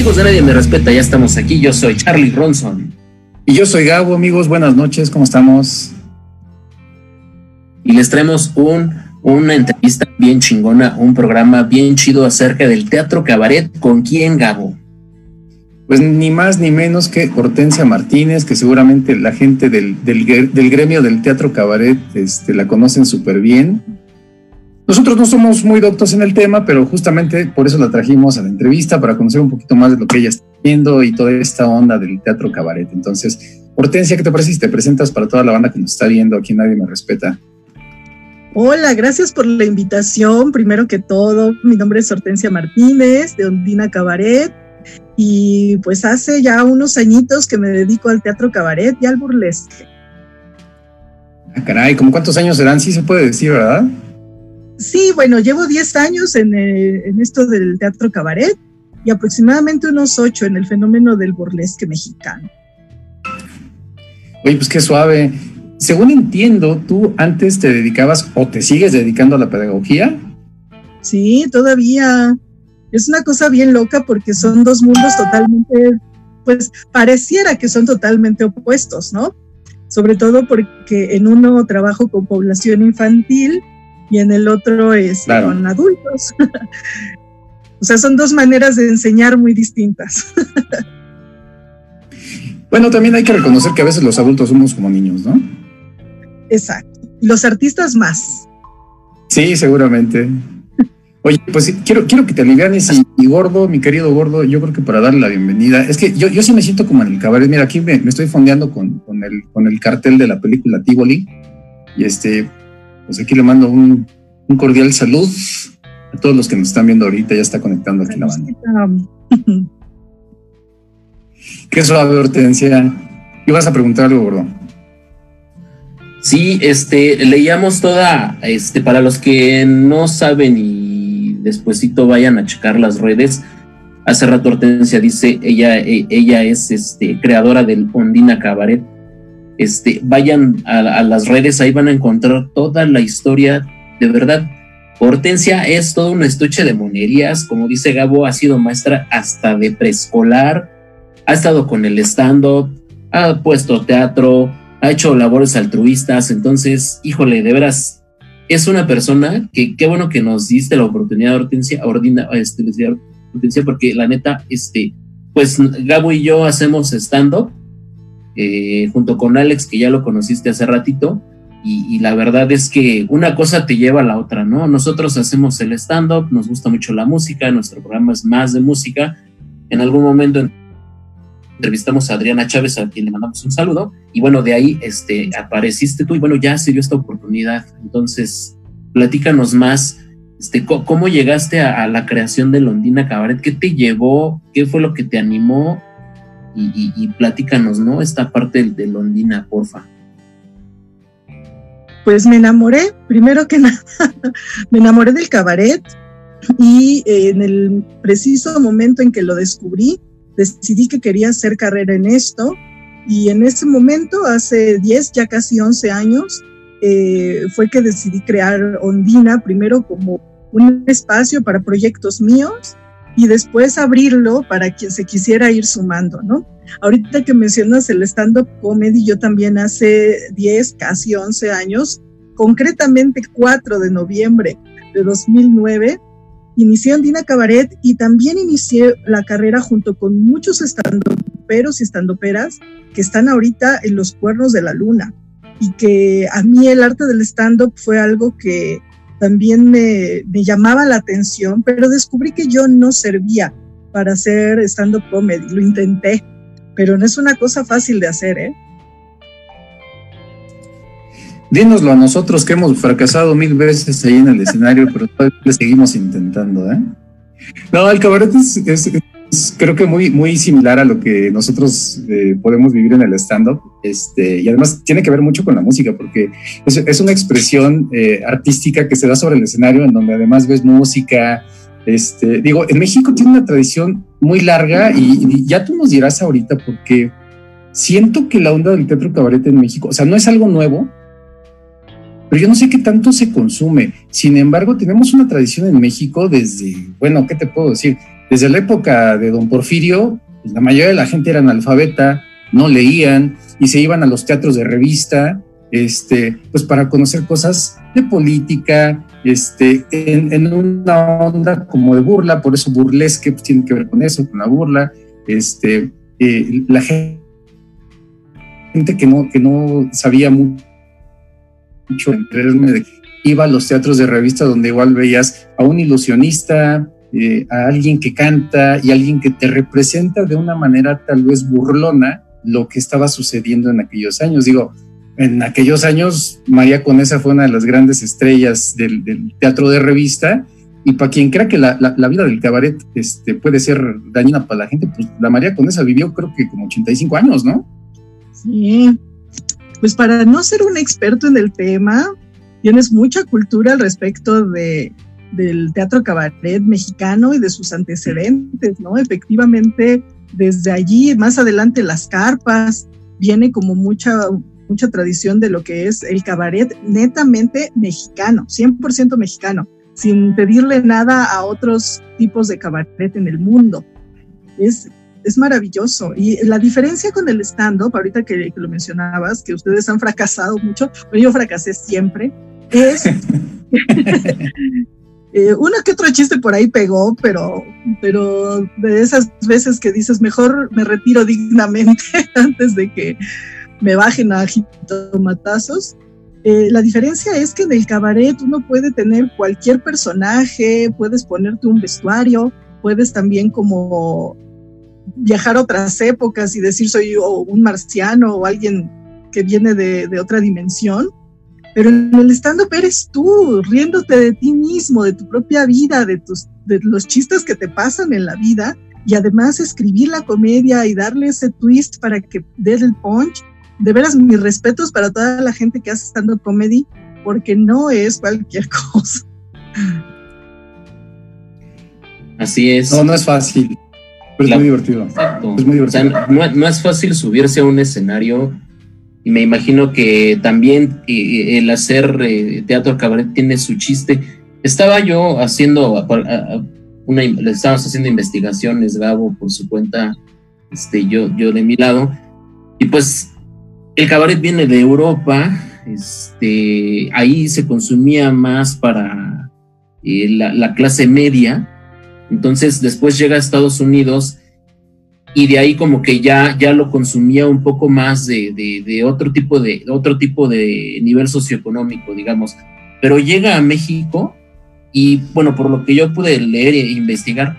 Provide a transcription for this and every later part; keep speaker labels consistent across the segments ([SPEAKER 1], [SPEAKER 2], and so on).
[SPEAKER 1] Amigos de Nadie Me Respeta, ya estamos aquí. Yo soy Charlie Ronson.
[SPEAKER 2] Y yo soy Gabo, amigos. Buenas noches, ¿cómo estamos?
[SPEAKER 1] Y les traemos un, una entrevista bien chingona, un programa bien chido acerca del teatro cabaret. ¿Con quién, Gabo?
[SPEAKER 2] Pues ni más ni menos que Hortensia Martínez, que seguramente la gente del, del, del gremio del teatro cabaret este, la conocen súper bien nosotros no somos muy doctos en el tema, pero justamente por eso la trajimos a la entrevista, para conocer un poquito más de lo que ella está viendo y toda esta onda del teatro cabaret. Entonces, Hortensia, ¿qué te parece si te presentas para toda la banda que nos está viendo? Aquí nadie me respeta.
[SPEAKER 3] Hola, gracias por la invitación. Primero que todo, mi nombre es Hortensia Martínez, de Ondina Cabaret. Y pues hace ya unos añitos que me dedico al teatro cabaret y al burlesque.
[SPEAKER 2] Ah, caray, ¿cómo cuántos años serán? Sí se puede decir, ¿verdad?
[SPEAKER 3] Sí, bueno, llevo 10 años eh, en, esto del teatro cabaret y aproximadamente unos 8 en el fenómeno del burlesque mexicano.
[SPEAKER 2] Oye, pues qué suave. Según entiendo, tú antes te dedicabas o te sigues dedicando a la pedagogía.
[SPEAKER 3] Sí, todavía. Es una cosa bien loca porque son dos mundos totalmente, pues pareciera que son totalmente opuestos, ¿no? Sobre todo porque en uno trabajo con población infantil y en el otro es con adultos. o sea, son dos maneras de enseñar muy distintas.
[SPEAKER 2] bueno, también hay que reconocer que a veces los adultos somos como niños, ¿no?
[SPEAKER 3] Exacto. Los artistas más.
[SPEAKER 2] Sí, seguramente. Oye, pues quiero, quiero que te alivianes y, gordo, mi querido gordo, yo creo que para darle la bienvenida, es que yo, yo sí me siento como en el cabaret, mira, aquí me, estoy fondeando con, con, el, con el cartel de la película Tivoli, y este, pues aquí le mando un, cordial salud a todos los que nos están viendo ahorita, ya está conectando aquí la banda. Qué suave, Hortensia. vas a preguntar algo, gordo?
[SPEAKER 1] Sí, este, leíamos toda, este, para los que no saben y despuesito vayan a checar las redes, hace rato Hortensia dice, ella, e, ella es este, creadora del Ondina Cabaret, este, vayan a, las redes, ahí van a encontrar toda la historia, de verdad. Hortensia es todo un estuche de monerías, como dice Gabo, ha sido maestra hasta de preescolar, ha estado con el stand-up, ha puesto teatro, ha hecho labores altruistas, entonces, híjole, de veras, es una persona que qué bueno que nos diste la oportunidad, Hortensia, ordina, este, Hortensia, porque la neta, este, pues Gabo y yo hacemos stand-up eh, junto con Alex, que ya lo conociste hace ratito, y, la verdad es que una cosa te lleva a la otra, ¿no? Nosotros hacemos el stand-up, nos gusta mucho la música, nuestro programa es más de música. En algún momento entrevistamos a Adriana Chávez, a quien le mandamos un saludo, y bueno, de ahí este, apareciste tú, y bueno, ya se dio esta oportunidad. Entonces, platícanos más, este, ¿cómo llegaste a, a la creación de Londina Cabaret? ¿Qué te llevó? ¿Qué fue lo que te animó? Y, platícanos, ¿no? Esta parte de Londina, porfa.
[SPEAKER 3] Pues me enamoré, primero que nada, me enamoré del cabaret y eh, en el preciso momento en que lo descubrí, decidí que quería hacer carrera en esto y en ese momento, hace 10, ya casi 11 años, eh, fue que decidí crear Ondina, primero como un espacio para proyectos míos y después abrirlo para quien se quisiera ir sumando, ¿no? Ahorita que mencionas el stand-up comedy, yo también hace 10, casi 11 años, concretamente 4 de noviembre de 2009, inicié Andina Cabaret y también inicié la carrera junto con muchos stand-uperos y stand-uperas que están ahorita en los cuernos de la luna y que a mí el arte del stand-up fue algo que también me, llamaba la atención, pero descubrí que yo no servía para hacer stand-up comedy. Lo intenté, pero no es una cosa fácil de hacer, ¿eh?
[SPEAKER 2] Dínoslo a nosotros que hemos fracasado mil veces ahí en el escenario, pero todavía seguimos intentando, ¿eh? No, el cabaret es, creo que muy, muy similar a lo que nosotros eh, podemos vivir en el stand-up. Este, y además tiene que ver mucho con la música, porque es, una expresión eh, artística que se da sobre el escenario, en donde además ves música. Este, digo, en México tiene una tradición muy larga y, ya tú nos dirás ahorita, porque siento que la onda del teatro cabaret en México, o sea, no es algo nuevo, pero yo no sé qué tanto se consume. Sin embargo, tenemos una tradición en México desde, bueno, ¿qué te puedo decir? Desde la época de don Porfirio, pues, la mayoría de la gente era analfabeta, no leían y se iban a los teatros de revista, este, pues para conocer cosas de política, este, en, una onda como de burla, por eso burlesque pues, tiene que ver con eso, con la burla, este, eh, la gente que no, que no sabía mucho, iba a los teatros de revista donde igual veías a un ilusionista, eh, a alguien que canta y alguien que te representa de una manera tal vez burlona lo que estaba sucediendo en aquellos años. Digo, en aquellos años María Conesa fue una de las grandes estrellas del, teatro de revista y para quien crea que la, vida del cabaret este, puede ser dañina para la gente, pues la María Conesa vivió creo que como 85 años, ¿no?
[SPEAKER 3] Sí, pues para no ser un experto en el tema, tienes mucha cultura al respecto de, del teatro cabaret mexicano y de sus antecedentes, ¿no? Efectivamente, desde allí, más adelante, las carpas, viene como mucha, mucha tradición de lo que es el cabaret netamente mexicano, 100% mexicano, sin pedirle nada a otros tipos de cabaret en el mundo. Es, es maravilloso. Y la diferencia con el stand-up, ahorita que, que, lo mencionabas, que ustedes han fracasado mucho, pero yo fracasé siempre, es Eh, uno que otro chiste por ahí pegó, pero, pero de esas veces que dices, mejor me retiro dignamente antes de que me bajen a jitomatazos. Eh, la diferencia es que en el cabaret uno puede tener cualquier personaje, puedes ponerte un vestuario, puedes también como viajar a otras épocas y decir soy un marciano o alguien que viene de, de otra dimensión pero en el stand-up eres tú, riéndote de ti mismo, de tu propia vida, de, tus, de los chistes que te pasan en la vida y además escribir la comedia y darle ese twist para que des el punch. De veras, mis respetos para toda la gente que hace stand-up comedy, porque no es cualquier cosa.
[SPEAKER 1] Así es.
[SPEAKER 2] No, no es fácil, pero es muy divertido.
[SPEAKER 1] Es muy divertido. no es fácil subirse a un escenario y me imagino que también eh, el hacer eh, teatro cabaret tiene su chiste. Estaba yo haciendo una, estábamos haciendo investigaciones, Gabo, por su cuenta, este, yo, yo de mi lado, y pues el cabaret viene de Europa, este, ahí se consumía más para eh, la, la clase media, entonces después llega a Estados Unidos y de ahí como que ya, ya lo consumía un poco más de, de, otro, tipo de otro tipo de nivel socioeconómico, digamos. Pero llega a México y bueno, por lo que yo pude leer e investigar,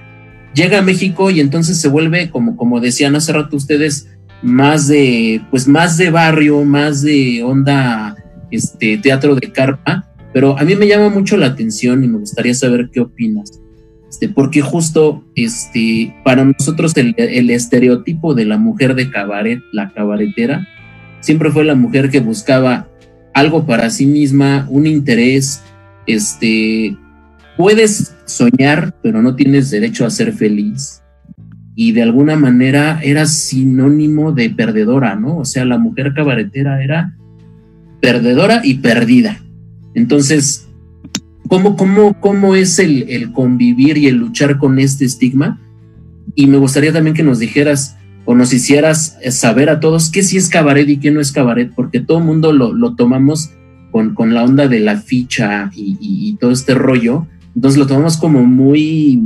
[SPEAKER 1] llega a México y entonces se vuelve, como, como decían hace rato ustedes, más de, pues más de barrio, más de onda, este, teatro de carpa, pero a mí me llama mucho la atención y me gustaría saber qué opinas. Este, porque justo este, para nosotros el, estereotipo de la mujer de cabaret, la cabaretera, siempre fue la mujer que buscaba algo para sí misma, un interés, este, puedes soñar, pero no tienes derecho a ser feliz. Y de alguna manera era sinónimo de perdedora, ¿no? O sea, la mujer cabaretera era perdedora y perdida. Entonces, ¿Cómo, cómo, cómo es el, el, convivir y el luchar con este estigma? Y me gustaría también que nos dijeras o nos hicieras saber a todos qué sí es cabaret y qué no es cabaret, porque todo el mundo lo, lo tomamos con, con, la onda de la ficha y, y, todo este rollo. Entonces lo tomamos como muy,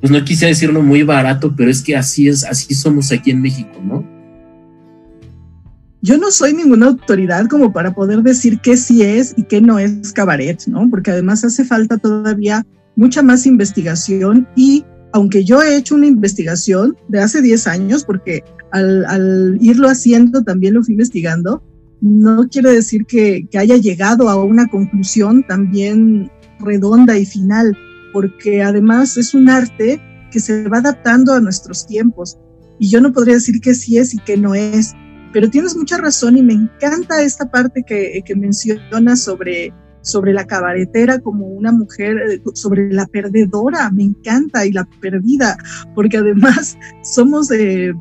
[SPEAKER 1] pues no quise decirlo muy barato, pero es que así es, así somos aquí en México, ¿no?
[SPEAKER 3] Yo no soy ninguna autoridad como para poder decir qué sí es y qué no es cabaret, ¿no? Porque además hace falta todavía mucha más investigación y aunque yo he hecho una investigación de hace 10 años, porque al, irlo haciendo también lo fui investigando, no quiere decir que, que haya llegado a una conclusión también redonda y final, porque además es un arte que se va adaptando a nuestros tiempos. Y yo no podría decir qué sí es y qué no es pero tienes mucha razón y me encanta esta parte que, que mencionas sobre, sobre la cabaretera como una mujer, eh, sobre la perdedora, me encanta, y la perdida, porque además somos, de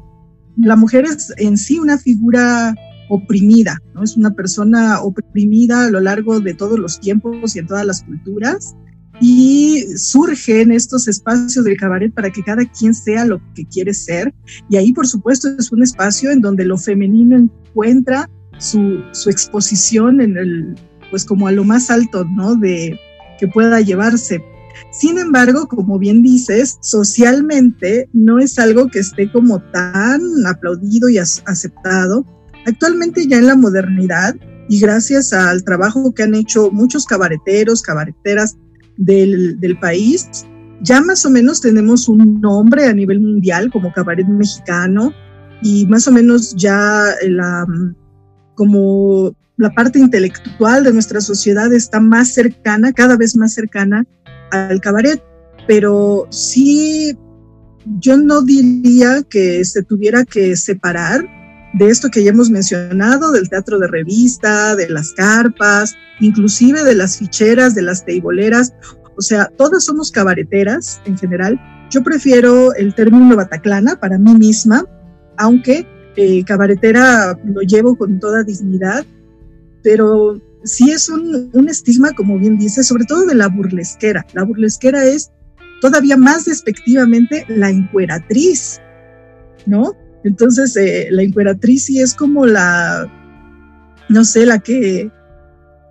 [SPEAKER 3] la mujer es en sí una figura oprimida, ¿no? Es una persona oprimida a lo largo de todos los tiempos y en todas las culturas. Y surgen estos espacios del cabaret para que cada quien sea lo que quiere ser. Y ahí, por supuesto, es un espacio en donde lo femenino encuentra su, su exposición en el, pues como a lo más alto, ¿no? De que pueda llevarse. Sin embargo, como bien dices, socialmente no es algo que esté como tan aplaudido y aceptado. Actualmente ya en la modernidad y gracias al trabajo que han hecho muchos cabareteros, cabareteras del, país, ya más o menos tenemos un nombre a nivel mundial como cabaret mexicano y más o menos ya la, como la parte intelectual de nuestra sociedad está más cercana, cada vez más cercana al cabaret, pero sí, yo no diría que se tuviera que separar de esto que ya hemos mencionado, del teatro de revista, de las carpas, inclusive de las ficheras, de las teiboleras, o sea, todas somos cabareteras en general. Yo prefiero el término bataclana para mí misma, aunque eh, cabaretera lo llevo con toda dignidad, pero sí es un, un estigma, como bien dice, sobre todo de la burlesquera. La burlesquera es todavía más despectivamente la encueratriz, ¿no? Entonces, eh, la encueratriz sí es como la, no sé, la que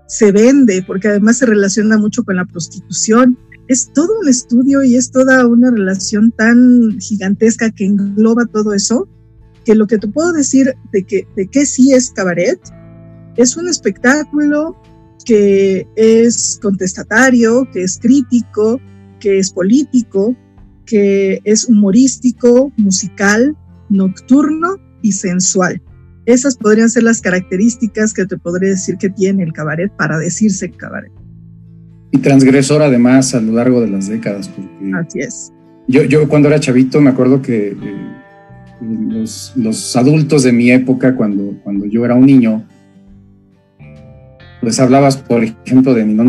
[SPEAKER 3] se vende, porque además se relaciona mucho con la prostitución. Es todo un estudio y es toda una relación tan gigantesca que engloba todo eso, que lo que te puedo decir de que, de que sí es cabaret, es un espectáculo que es contestatario, que es crítico, que es político, que es humorístico, musical, nocturno y sensual. Esas podrían ser las características que te podría decir que tiene el cabaret para decirse cabaret.
[SPEAKER 2] Y transgresor además a lo largo de las décadas. Porque
[SPEAKER 3] Así es.
[SPEAKER 2] Yo, yo cuando era chavito me acuerdo que eh, los, los, adultos de mi época, cuando, cuando yo era un niño, pues hablabas, por ejemplo, de Ninón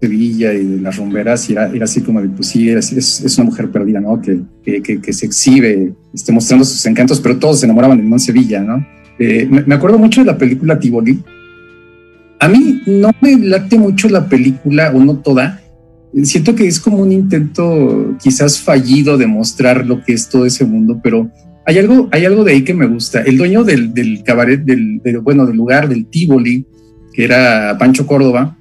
[SPEAKER 2] Sevilla y de las rumberas, y era, así como de, pues sí, es, es, una mujer perdida, ¿no? Que, que, que, se exhibe, esté mostrando sus encantos, pero todos se enamoraban de Ninón Sevilla, ¿no? Eh, me, acuerdo mucho de la película Tivoli. A mí no me late mucho la película, o no toda. Siento que es como un intento quizás fallido de mostrar lo que es todo ese mundo, pero hay algo, hay algo de ahí que me gusta. El dueño del, del cabaret, del, bueno, del lugar, del Tivoli, que era Pancho Córdoba,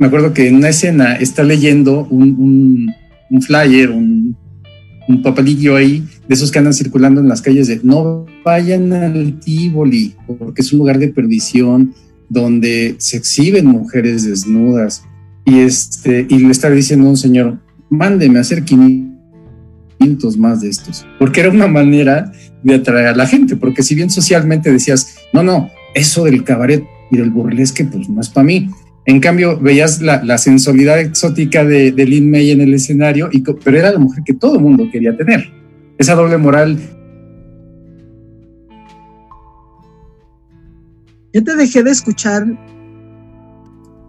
[SPEAKER 2] me acuerdo que en una escena está leyendo un, un, flyer, un, un, papelillo ahí, de esos que andan circulando en las calles de no vayan al Tívoli, porque es un lugar de perdición donde se exhiben mujeres desnudas. Y, este, y le está diciendo a un señor, mándeme a hacer 500 más de estos, porque era una manera de atraer a la gente, porque si bien socialmente decías, no, no, eso del cabaret y del burlesque, pues no es para mí. En cambio, veías la, la sensualidad exótica de, de, Lin May en el escenario, y, pero era la mujer que todo el mundo quería tener. Esa doble moral.
[SPEAKER 3] Yo te dejé de escuchar.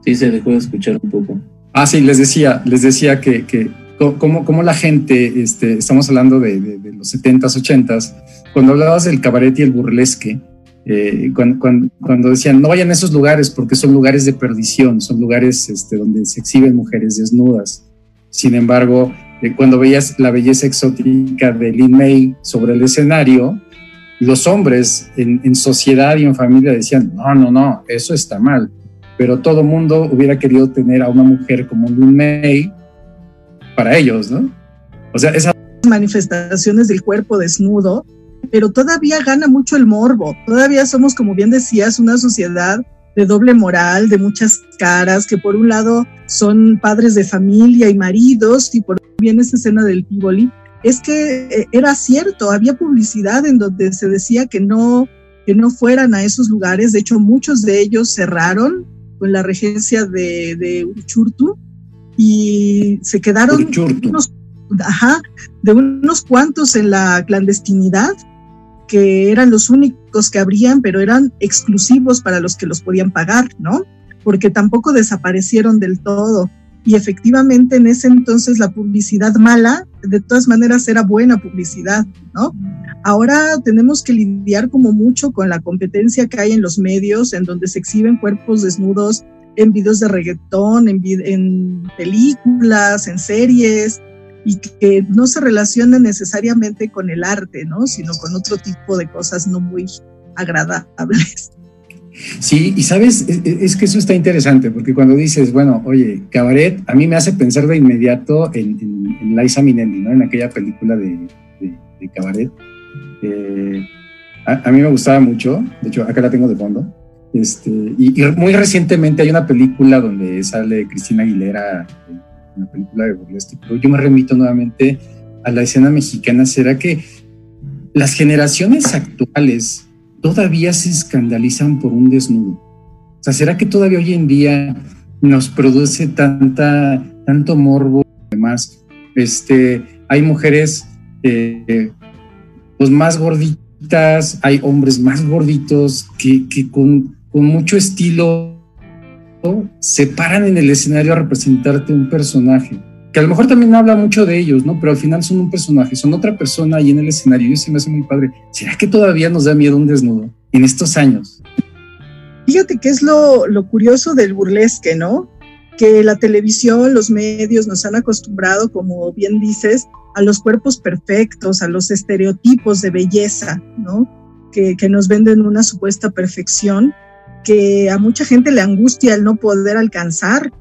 [SPEAKER 1] Sí, se dejó de escuchar un poco.
[SPEAKER 2] Ah, sí, les decía, les decía que, que cómo, cómo la gente, este, estamos hablando de, de, de los 70s, 80s, cuando hablabas del cabaret y el burlesque, eh, cuando, cuando, cuando, decían no vayan a esos lugares porque son lugares de perdición, son lugares este, donde se exhiben mujeres desnudas. Sin embargo, eh, cuando veías la belleza exótica de Lin May sobre el escenario, los hombres en, en, sociedad y en familia decían no, no, no, eso está mal. Pero todo mundo hubiera querido tener a una mujer como Lin May para ellos, ¿no? O sea, esas
[SPEAKER 3] manifestaciones del cuerpo desnudo pero todavía gana mucho el morbo. Todavía somos, como bien decías, una sociedad de doble moral, de muchas caras, que por un lado son padres de familia y maridos, y por bien esa escena del Tivoli, es que eh, era cierto, había publicidad en donde se decía que no, que no fueran a esos lugares, de hecho muchos de ellos cerraron con la regencia de, de Uchurtu y se quedaron unos, ajá, de unos cuantos en la clandestinidad que eran los únicos que habrían, pero eran exclusivos para los que los podían pagar, ¿no? Porque tampoco desaparecieron del todo. Y efectivamente en ese entonces la publicidad mala, de todas maneras era buena publicidad, ¿no? Ahora tenemos que lidiar como mucho con la competencia que hay en los medios, en donde se exhiben cuerpos desnudos en videos de reggaetón, en, en películas, en series, y que no se relacionan necesariamente con el arte, ¿no? Sino con otro tipo de cosas no muy agradables.
[SPEAKER 2] Sí, y sabes, es, que eso está interesante, porque cuando dices, bueno, oye, cabaret, a mí me hace pensar de inmediato en, en, Liza Minnelli, ¿no? En aquella película de, cabaret. Eh, a, mí me gustaba mucho, de hecho, acá la tengo de fondo. Este, y, muy recientemente hay una película donde sale Cristina Aguilera, una película de burlesque, pero yo me remito nuevamente a la escena mexicana. ¿Será que las generaciones actuales todavía se escandalizan por un desnudo? O sea, ¿será que todavía hoy en día nos produce tanta, tanto morbo? Además, este, hay mujeres eh, pues más gorditas, hay hombres más gorditos que, que con, con mucho estilo se paran en el escenario a representarte un personaje que a lo mejor también habla mucho de ellos, ¿no? Pero al final son un personaje, son otra persona ahí en el escenario y eso me hace muy padre. ¿Será que todavía nos da miedo un desnudo en estos años?
[SPEAKER 3] Fíjate que es lo, lo curioso del burlesque, ¿no? Que la televisión, los medios nos han acostumbrado, como bien dices, a los cuerpos perfectos, a los estereotipos de belleza, ¿no? Que, que nos venden una supuesta perfección que a mucha gente le angustia el no poder alcanzar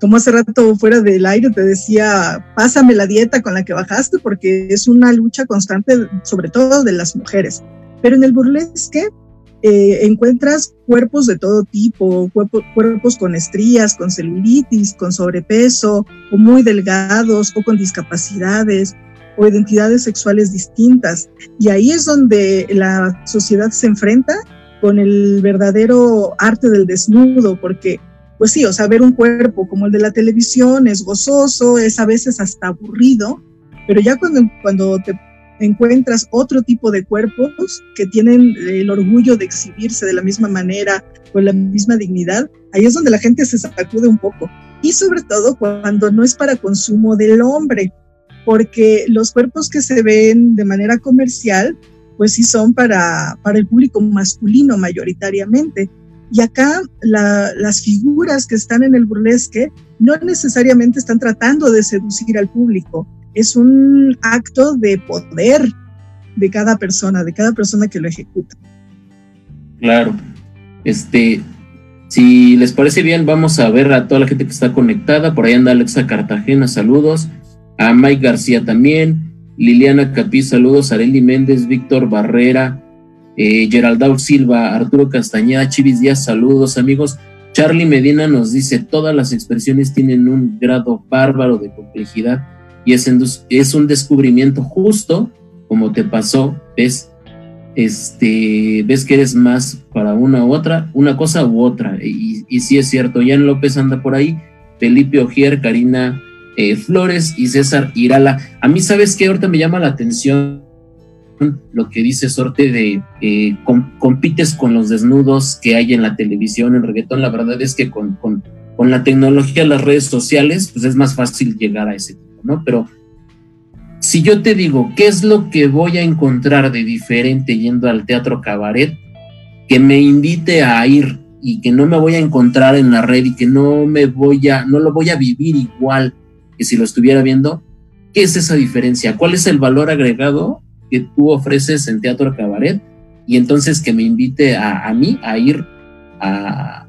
[SPEAKER 3] como hace rato fuera del aire te decía, pásame la dieta con la que bajaste, porque es una lucha constante, sobre todo de las mujeres. Pero en el burlesque eh, encuentras cuerpos de todo tipo, cuerpos con estrías, con celulitis, con sobrepeso, o muy delgados, o con discapacidades, o identidades sexuales distintas. Y ahí es donde la sociedad se enfrenta con el verdadero arte del desnudo, porque pues sí, o sea, ver un cuerpo como el de la televisión es gozoso, es a veces hasta aburrido, pero ya cuando, cuando te encuentras otro tipo de cuerpos que tienen el orgullo de exhibirse de la misma manera, con la misma dignidad, ahí es donde la gente se sacude un poco. Y sobre todo cuando no es para consumo del hombre, porque los cuerpos que se ven de manera comercial, pues sí son para, para el público masculino mayoritariamente. Y acá las figuras que están en el burlesque no necesariamente están tratando de seducir al público, es un acto de poder de cada persona, de cada persona que lo ejecuta.
[SPEAKER 1] Claro. Este, si les parece bien, vamos a ver a toda la gente que está conectada. Por ahí anda Alexa Cartagena, saludos. A Mike García también. Liliana Capí, saludos. Areli Méndez, Víctor Barrera, eh, Geraldau Silva, Arturo Castañeda, Chivis Díaz, saludos amigos. Charlie Medina nos dice, todas las expresiones tienen un grado bárbaro de complejidad y es, un descubrimiento justo como te pasó, ves, este, ves que eres más para una u otra, una cosa u otra. Y, y sí es cierto, Jan López anda por ahí, Felipe Ogier, Karina eh, Flores y César Irala. A mí, ¿sabes qué? Ahorita me llama la atención lo que dice Sorte de eh, compites con los desnudos que hay en la televisión, en reggaetón, la verdad es que con, con, con, la tecnología, las redes sociales, pues es más fácil llegar a ese tipo, ¿no? Pero si yo te digo, ¿qué es lo que voy a encontrar de diferente yendo al teatro cabaret que me invite a ir y que no me voy a encontrar en la red y que no me voy a, no lo voy a vivir igual que si lo estuviera viendo? ¿Qué es esa diferencia? ¿Cuál es el valor agregado que tú ofreces en Teatro Cabaret y entonces que me invite a, mí a ir a,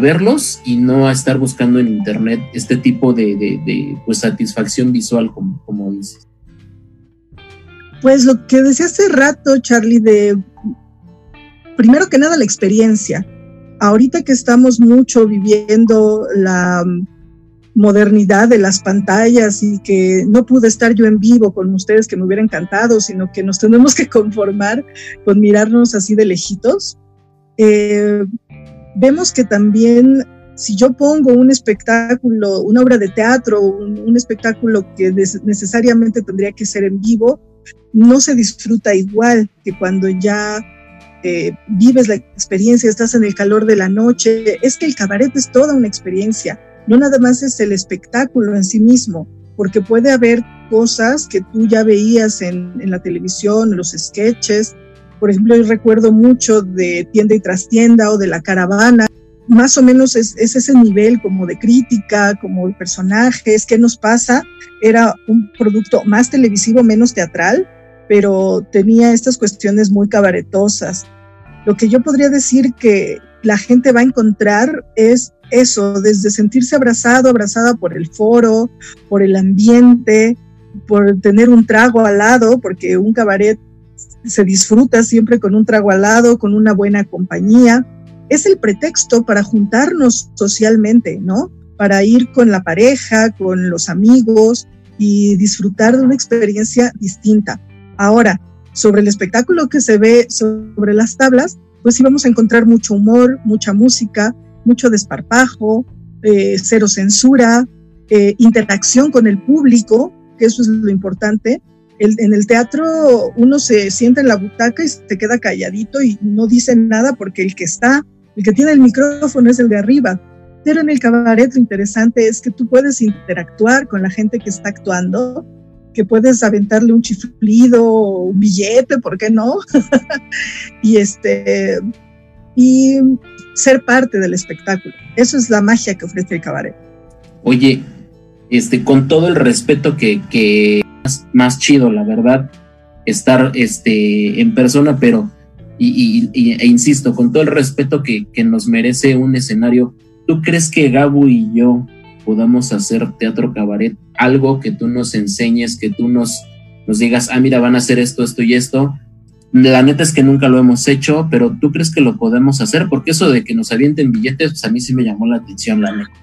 [SPEAKER 1] verlos y no a estar buscando en internet este tipo de, pues, satisfacción visual, como, como dices.
[SPEAKER 3] Pues lo que decía hace rato, Charlie, de primero que nada la experiencia. Ahorita que estamos mucho viviendo la modernidad de las pantallas y que no pude estar yo en vivo con ustedes, que me hubiera encantado, sino que nos tenemos que conformar con mirarnos así de lejitos. Eh, vemos que también si yo pongo un espectáculo, una obra de teatro, un, espectáculo que necesariamente tendría que ser en vivo, no se disfruta igual que cuando ya eh, vives la experiencia, estás en el calor de la noche. Es que el cabaret es toda una experiencia no nada más es el espectáculo en sí mismo, porque puede haber cosas que tú ya veías en, la televisión, en los sketches. Por ejemplo, yo recuerdo mucho de Tienda y Trastienda o de La Caravana. más o menos es, es, ese nivel como de crítica, como de personajes, qué nos pasa. Era un producto más televisivo, menos teatral, pero tenía estas cuestiones muy cabaretosas. Lo que yo podría decir que la gente va a encontrar es eso, desde sentirse abrazado, abrazada por el foro, por el ambiente, por tener un trago al lado, porque un cabaret se disfruta siempre con un trago al lado, con una buena compañía. Es el pretexto para juntarnos socialmente, ¿no? Para ir con la pareja, con los amigos y disfrutar de una experiencia distinta. Ahora, sobre el espectáculo que se ve sobre las tablas, pues sí vamos a encontrar mucho humor, mucha música, mucho desparpajo, eh, cero censura, eh, interacción con el público, que eso es lo importante. en el teatro uno se sienta en la butaca y se queda calladito y no dice nada porque el que está, el que tiene el micrófono es el de arriba. Pero en el cabaret lo interesante es que tú puedes interactuar con la gente que está actuando, que puedes aventarle un chiflido, un billete, ¿por qué no? y este y ser parte del espectáculo. Eso es la magia que ofrece el cabaret.
[SPEAKER 1] Oye, este, con todo el respeto que, que más, chido, la verdad, estar este, en persona, pero, y, e insisto, con todo el respeto que nos merece un escenario, ¿tú crees que Gabu y yo podamos hacer teatro cabaret? Algo que tú nos enseñes, que tú nos, nos digas, ah, mira, van a hacer esto, esto y esto, la neta es que nunca lo hemos hecho, pero ¿tú crees que lo podemos hacer? Porque eso de que nos avienten billetes, pues a mí sí me llamó la atención, la neta.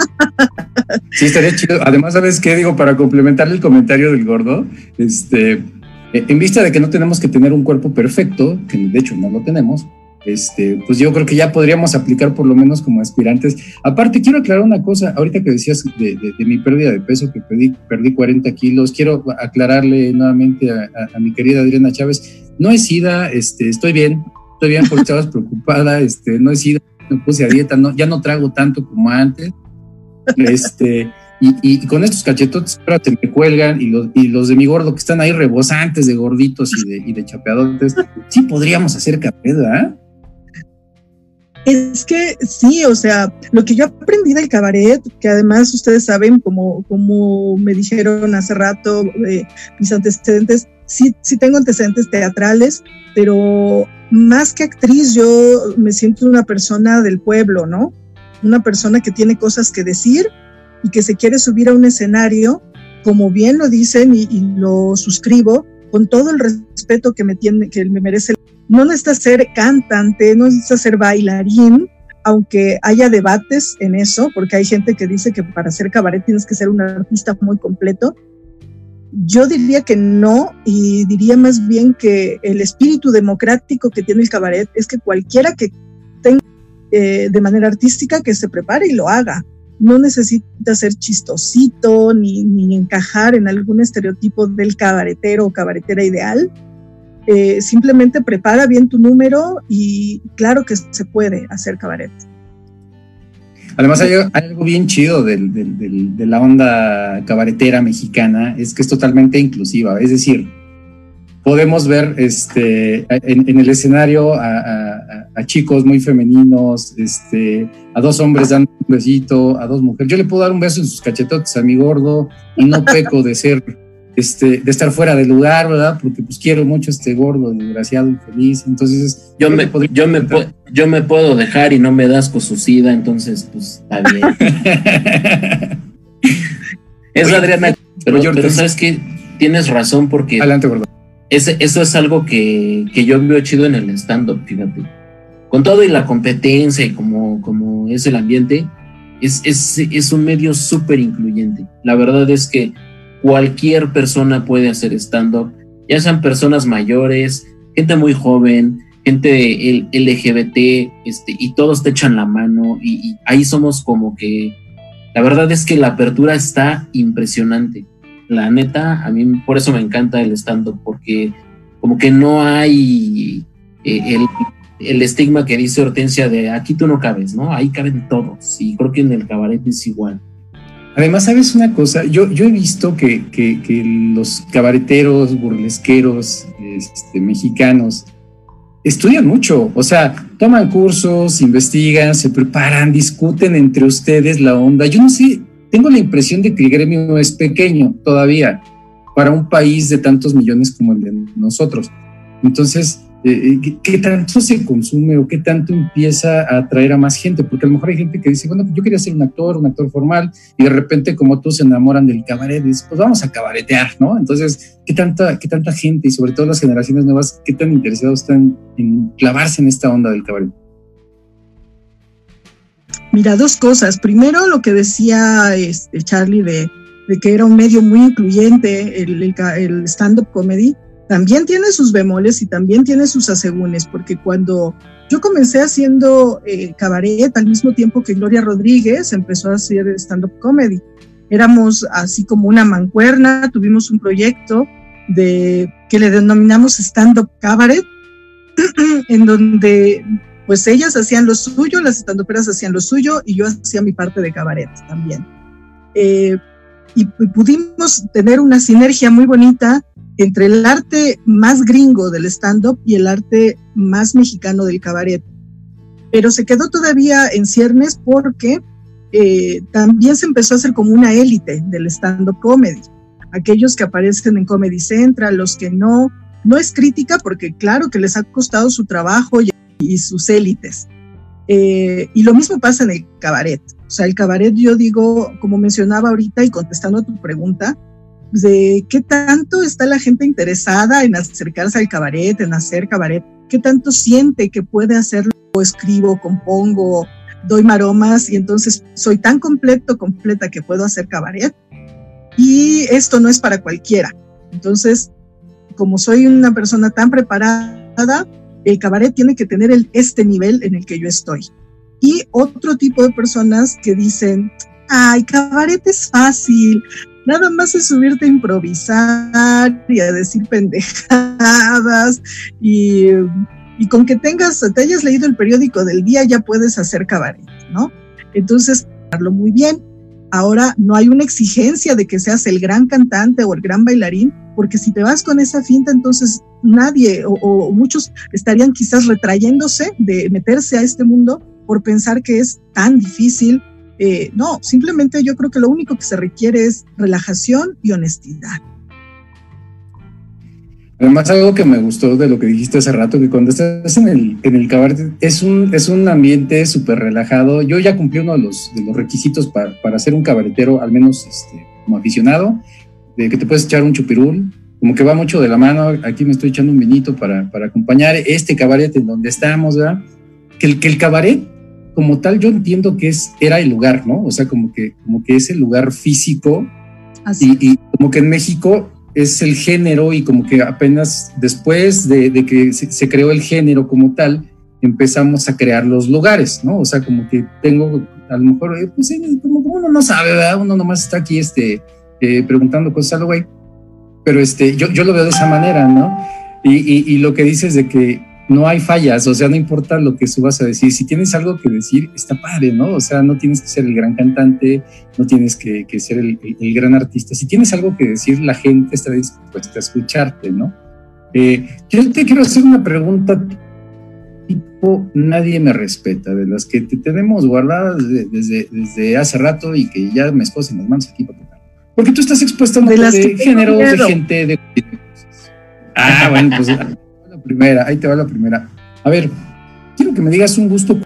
[SPEAKER 2] Sí, estaría chido. Además, ¿sabes qué? Digo, para complementar el comentario del gordo, este, en vista de que no tenemos que tener un cuerpo perfecto, que de hecho no lo tenemos, este, pues yo creo que ya podríamos aplicar por lo menos como aspirantes. Aparte, quiero aclarar una cosa, ahorita que decías de, mi pérdida de peso, que perdí, perdí 40 kilos, quiero aclararle nuevamente a, mi querida Adriana Chávez, no es SIDA, este, estoy bien, estoy bien porque estabas preocupada, este, no es SIDA, me puse a dieta, no, ya no trago tanto como antes. Este, y, con estos cachetotes ahora se me cuelgan y los, y los de mi gordo que están ahí rebosantes de gorditos y de, y chapeadotes, sí podríamos hacer café.
[SPEAKER 3] Es que sí, o sea, lo que yo aprendí del cabaret, que además ustedes saben, como, como me dijeron hace rato eh, mis antecedentes, sí, sí tengo antecedentes teatrales, pero más que actriz, yo me siento una persona del pueblo, ¿no? Una persona que tiene cosas que decir y que se quiere subir a un escenario, como bien lo dicen y, lo suscribo, con todo el respeto que me, tiene, que me merece. No necesita ser cantante, no necesita ser bailarín, aunque haya debates en eso, porque hay gente que dice que para hacer cabaret tienes que ser un artista muy completo. Yo diría que no y diría más bien que el espíritu democrático que tiene el cabaret es que cualquiera que tenga eh, de manera artística que se prepare y lo haga. No necesita ser chistosito ni encajar en algún estereotipo del cabaretero o cabaretera ideal. Eh, simplemente prepara bien tu número y claro que se puede hacer cabaret.
[SPEAKER 2] Además hay, algo bien chido de la onda cabaretera mexicana, es que es totalmente inclusiva, es decir, podemos ver este, en, el escenario a, chicos muy femeninos, este, a dos hombres dando un besito, a dos mujeres. Yo le puedo dar un beso en sus cachetotes a mi gordo y no peco de ser este, de estar fuera de lugar, ¿verdad? Porque pues quiero mucho a este gordo, desgraciado, infeliz. Entonces,
[SPEAKER 1] yo me, yo me, yo me puedo dejar y no me das con su sida, entonces, pues está bien. es Adriana, pero, sabes que tienes razón porque.
[SPEAKER 2] Adelante, gordo.
[SPEAKER 1] Ese, eso es algo que, que yo veo chido en el stand-up, fíjate. Con todo y la competencia y como, como es el ambiente, es, es, es un medio súper incluyente. La verdad es que cualquier persona puede hacer stand-up, ya sean personas mayores, gente muy joven, gente LGBT, este, y todos te echan la mano, y, ahí somos como que, la verdad es que la apertura está impresionante. La neta, a mí por eso me encanta el stand-up, porque como que no hay eh, el, el estigma que dice Hortensia de aquí tú no cabes, ¿no? Ahí caben todos, y creo que en el cabaret es igual.
[SPEAKER 2] Además, ¿sabes una cosa? Yo, he visto que, que, los cabareteros, burlesqueros este, mexicanos estudian mucho, o sea, toman cursos, investigan, se preparan, discuten entre ustedes la onda. Yo no sé, tengo la impresión de que el gremio es pequeño todavía para un país de tantos millones como el de nosotros. Entonces, eh, eh, ¿qué tanto se consume o qué tanto empieza a atraer a más gente? Porque a lo mejor hay gente que dice, bueno, yo quería ser un actor, un actor formal, y de repente como tú se enamoran del cabaret, y pues vamos a cabaretear, ¿no? Entonces, ¿qué tanta, ¿qué tanta gente y sobre todo las generaciones nuevas, qué tan interesados están en clavarse en esta onda del cabaret?
[SPEAKER 3] Mira, dos cosas. Primero, lo que decía este Charlie de, que era un medio muy incluyente, el stand-up comedy también tiene sus bemoles y también tiene sus asegúnes, porque cuando yo comencé haciendo eh, cabaret al mismo tiempo que Gloria Rodríguez empezó a hacer stand-up comedy. Éramos así como una mancuerna, tuvimos un proyecto de que le denominamos stand-up cabaret, en donde pues ellas hacían lo suyo, las stand-uperas hacían lo suyo y yo hacía mi parte de cabaret también. Eh, y pudimos tener una sinergia muy bonita entre el arte más gringo del stand-up y el arte más mexicano del cabaret. Pero se quedó todavía en ciernes porque eh, también se empezó a hacer como una élite del stand-up comedy. Aquellos que aparecen en Comedy Central, los que no, no es crítica porque claro que les ha costado su trabajo y, sus élites. Eh, y lo mismo pasa en el cabaret. O sea, el cabaret, yo digo, como mencionaba ahorita y contestando a tu pregunta, de qué tanto está la gente interesada en acercarse al cabaret, en hacer cabaret, qué tanto siente que puede hacerlo, escribo, compongo, doy maromas y entonces soy tan completo, completa que puedo hacer cabaret. Y esto no es para cualquiera. Entonces, como soy una persona tan preparada, el cabaret tiene que tener este nivel en el que yo estoy. Y otro tipo de personas que dicen, ay, cabaret es fácil, Nada más es subirte a improvisar y a decir pendejadas y, con que tengas, te hayas leído el periódico del día ya puedes hacer cabaret, ¿no? Entonces, hablo muy bien. Ahora no hay una exigencia de que seas el gran cantante o el gran bailarín, porque si te vas con esa finta, entonces nadie o, o muchos estarían quizás retrayéndose de meterse a este mundo por pensar que es tan difícil eh, no, simplemente yo creo que lo único que se requiere es relajación y honestidad.
[SPEAKER 2] Además, algo que me gustó de lo que dijiste hace rato, que cuando estás en el, en el cabaret es un, es un ambiente súper relajado. Yo ya cumplí uno de los, de los requisitos para, para ser un cabaretero, al menos este, como aficionado, de que te puedes echar un chupirul, como que va mucho de la mano. Aquí me estoy echando un vinito para, para acompañar este cabaret en donde estamos, ¿verdad? Que el, que el cabaret como tal yo entiendo que es, era el lugar, ¿no? O sea, como que, como que es el lugar físico y, como que en México es el género y como que apenas después de, que se, creó el género como tal, empezamos a crear los lugares, ¿no? O sea, como que tengo, a lo mejor, eh, pues como, uno no sabe, ¿verdad? Uno nomás está aquí este, eh, preguntando cosas a lo güey. Pero este, yo, yo lo veo de esa manera, ¿no? Y, y, y lo que dices de que no hay fallas, o sea, no importa lo que subas a decir, si tienes algo que decir, está padre, ¿no? O sea, no tienes que ser el gran cantante, no tienes que, ser el, gran artista, si tienes algo que decir, la gente está dispuesta a escucharte, ¿no? Eh, yo te quiero hacer una pregunta tipo, nadie me respeta, de las que te tenemos guardadas desde, desde hace rato y que ya me escosen las manos aquí para tocar. Porque tú estás expuesto a un de, de género, de gente, de... Ah, bueno, pues primera, ahí te va la primera. A ver, quiero que me digas un gusto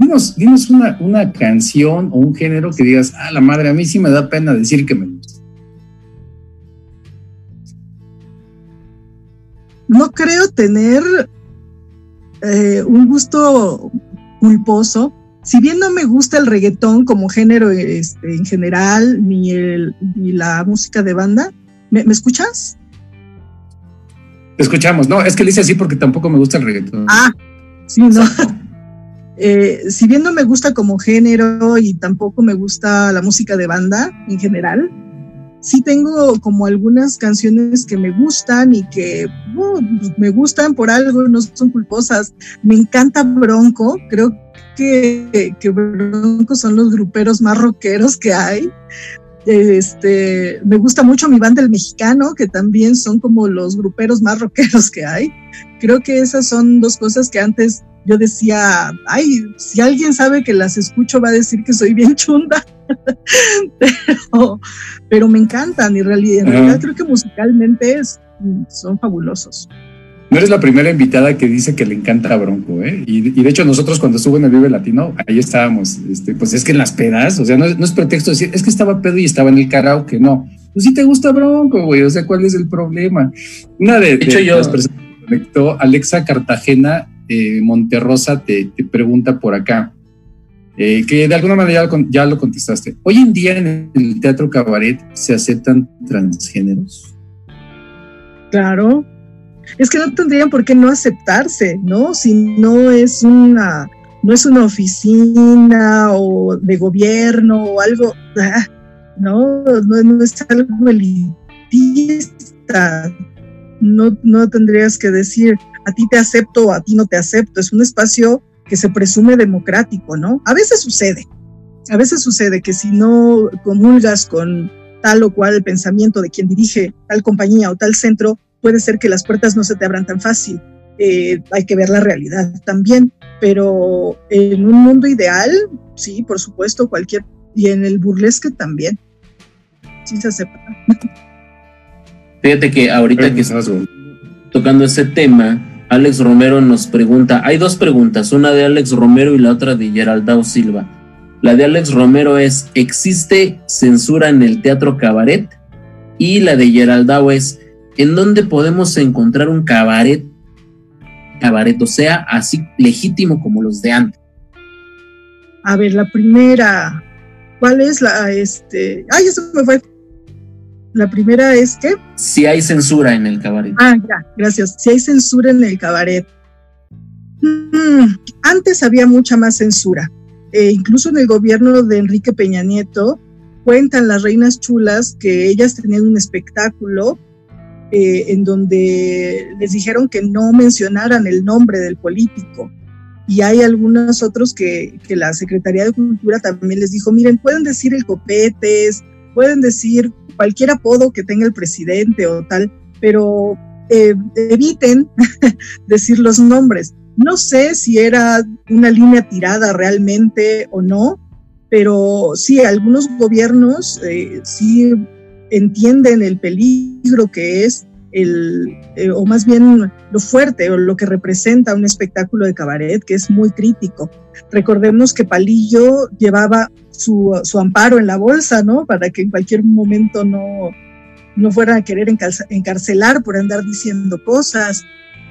[SPEAKER 2] Dinos, dinos una, una canción o un género que digas, ah, la madre, a mí sí me da pena decir que me gusta.
[SPEAKER 3] No creo tener eh, un gusto culposo. Si bien no me gusta el reggaetón como género este, en general, ni, el, ni la música de banda, ¿me, ¿me escuchas?
[SPEAKER 2] Escuchamos. No, es que le hice así porque tampoco me gusta el reggaetón.
[SPEAKER 3] Ah, sí, no. Eh, si bien no me gusta como género y tampoco me gusta la música de banda en general, sí tengo como algunas canciones que me gustan y que uh, me gustan por algo, no son culposas. Me encanta Bronco, creo que, que Bronco son los gruperos más rockeros que hay Este, me gusta mucho mi banda El Mexicano, que también son como los gruperos más rockeros que hay. Creo que esas son dos cosas que antes yo decía, ay, si alguien sabe que las escucho va a decir que soy bien chunda, pero, pero, me encantan y en realidad, en realidad creo que musicalmente son fabulosos.
[SPEAKER 2] No eres la primera invitada que dice que le encanta a Bronco, ¿eh? Y, de hecho nosotros cuando estuvo en el Vive Latino, ahí estábamos, este, pues es que en las pedas, o sea, no, es pretexto decir, es que estaba pedo y estaba en el karaoke, no. Pues sí te gusta Bronco, güey, o sea, ¿cuál es el problema? Una de, de, hecho, yo... las personas que conectó, Alexa Cartagena eh, Monterrosa, te, pregunta por acá, eh, que de alguna manera ya, ya lo contestaste. Hoy en día en el teatro cabaret se aceptan transgéneros.
[SPEAKER 3] Claro, es que no tendrían por qué no aceptarse, ¿no? Si no es una, no es una oficina o de gobierno o algo, ah, no, no, es algo elitista. No, no tendrías que decir a ti te acepto o a ti no te acepto. Es un espacio que se presume democrático, ¿no? A veces sucede, a veces sucede que si no comulgas con tal o cual pensamiento de quien dirige tal compañía o tal centro, puede ser que las puertas no se te abran tan fácil. Eh, hay que ver la realidad también, pero en un mundo ideal, sí, por supuesto, cualquier, y en el burlesque también, sí se acepta.
[SPEAKER 1] Fíjate que ahorita que estás tocando ese tema, Alex Romero nos pregunta, hay dos preguntas, una de Alex Romero y la otra de Geraldao Silva. La de Alex Romero es, ¿existe censura en el teatro cabaret? Y la de Geraldao es, en dónde podemos encontrar un cabaret, cabaret, o sea, así legítimo como los de antes.
[SPEAKER 3] A ver, la primera, ¿cuál es la, este, ay, eso me fue. La primera es que...
[SPEAKER 1] Si hay censura en el cabaret.
[SPEAKER 3] Ah, ya, gracias. Si hay censura en el cabaret. Mm, antes había mucha más censura. Eh, incluso en el gobierno de Enrique Peña Nieto, cuentan las reinas chulas que ellas tenían un espectáculo eh, en donde les dijeron que no mencionaran el nombre del político. Y hay algunos otros que, que la Secretaría de Cultura también les dijo, miren, pueden decir el copetes, pueden decir cualquier apodo que tenga el presidente o tal, pero eh, eviten decir los nombres. No sé si era una línea tirada realmente o no, pero sí, algunos gobiernos eh, sí entienden el peligro que es el, eh, o más bien lo fuerte o lo que representa un espectáculo de cabaret, que es muy crítico. Recordemos que Palillo llevaba su, su amparo en la bolsa, ¿no? Para que en cualquier momento no, no fueran a querer encarcelar por andar diciendo cosas.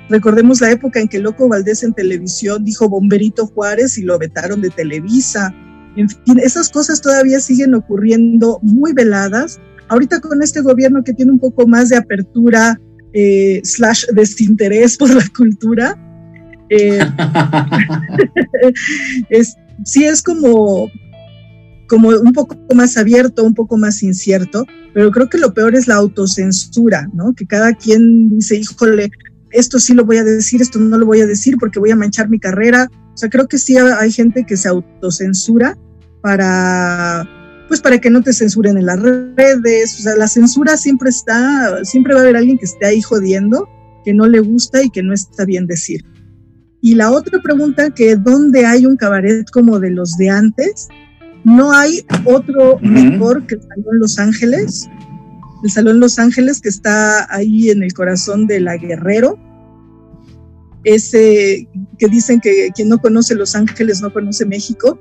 [SPEAKER 3] Recordemos la época en que Loco Valdés en televisión dijo Bomberito Juárez y lo vetaron de Televisa. En fin, esas cosas todavía siguen ocurriendo muy veladas Ahorita con este gobierno que tiene un poco más de apertura eh, slash desinterés por la cultura, eh, es, sí es como, como un poco más abierto, un poco más incierto, pero creo que lo peor es la autocensura, ¿no? Que cada quien dice, híjole, esto sí lo voy a decir, esto no lo voy a decir porque voy a manchar mi carrera. O sea, creo que sí hay gente que se autocensura para pues para que no te censuren en las redes, o sea, la censura siempre está, siempre va a haber alguien que esté ahí jodiendo, que no le gusta y que no está bien decir. Y la otra pregunta, que ¿dónde hay un cabaret como de los de antes? No hay otro mejor que el Salón Los Ángeles, el Salón Los Ángeles que está ahí en el corazón de la Guerrero, ese que dicen que quien no conoce Los Ángeles no conoce México,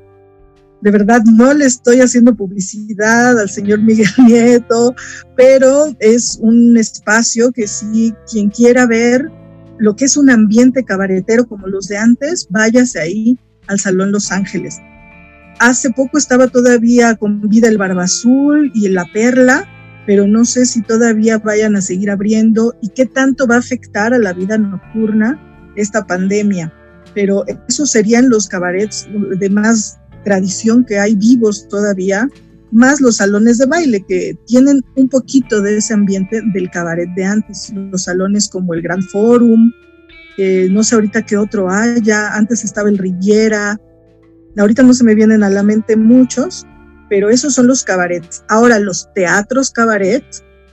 [SPEAKER 3] de verdad no le estoy haciendo publicidad al señor Miguel Nieto, pero es un espacio que si quien quiera ver lo que es un ambiente cabaretero como los de antes, váyase ahí al Salón Los Ángeles. Hace poco estaba todavía con vida el Barba Azul y la Perla, pero no sé si todavía vayan a seguir abriendo y qué tanto va a afectar a la vida nocturna esta pandemia. Pero esos serían los cabarets de más tradición que hay vivos todavía, más los salones de baile que tienen un poquito de ese ambiente del cabaret de antes, los salones como el Gran Forum, no sé ahorita qué otro haya, antes estaba el Riviera, ahorita no se me vienen a la mente muchos, pero esos son los cabarets. Ahora, los teatros cabaret,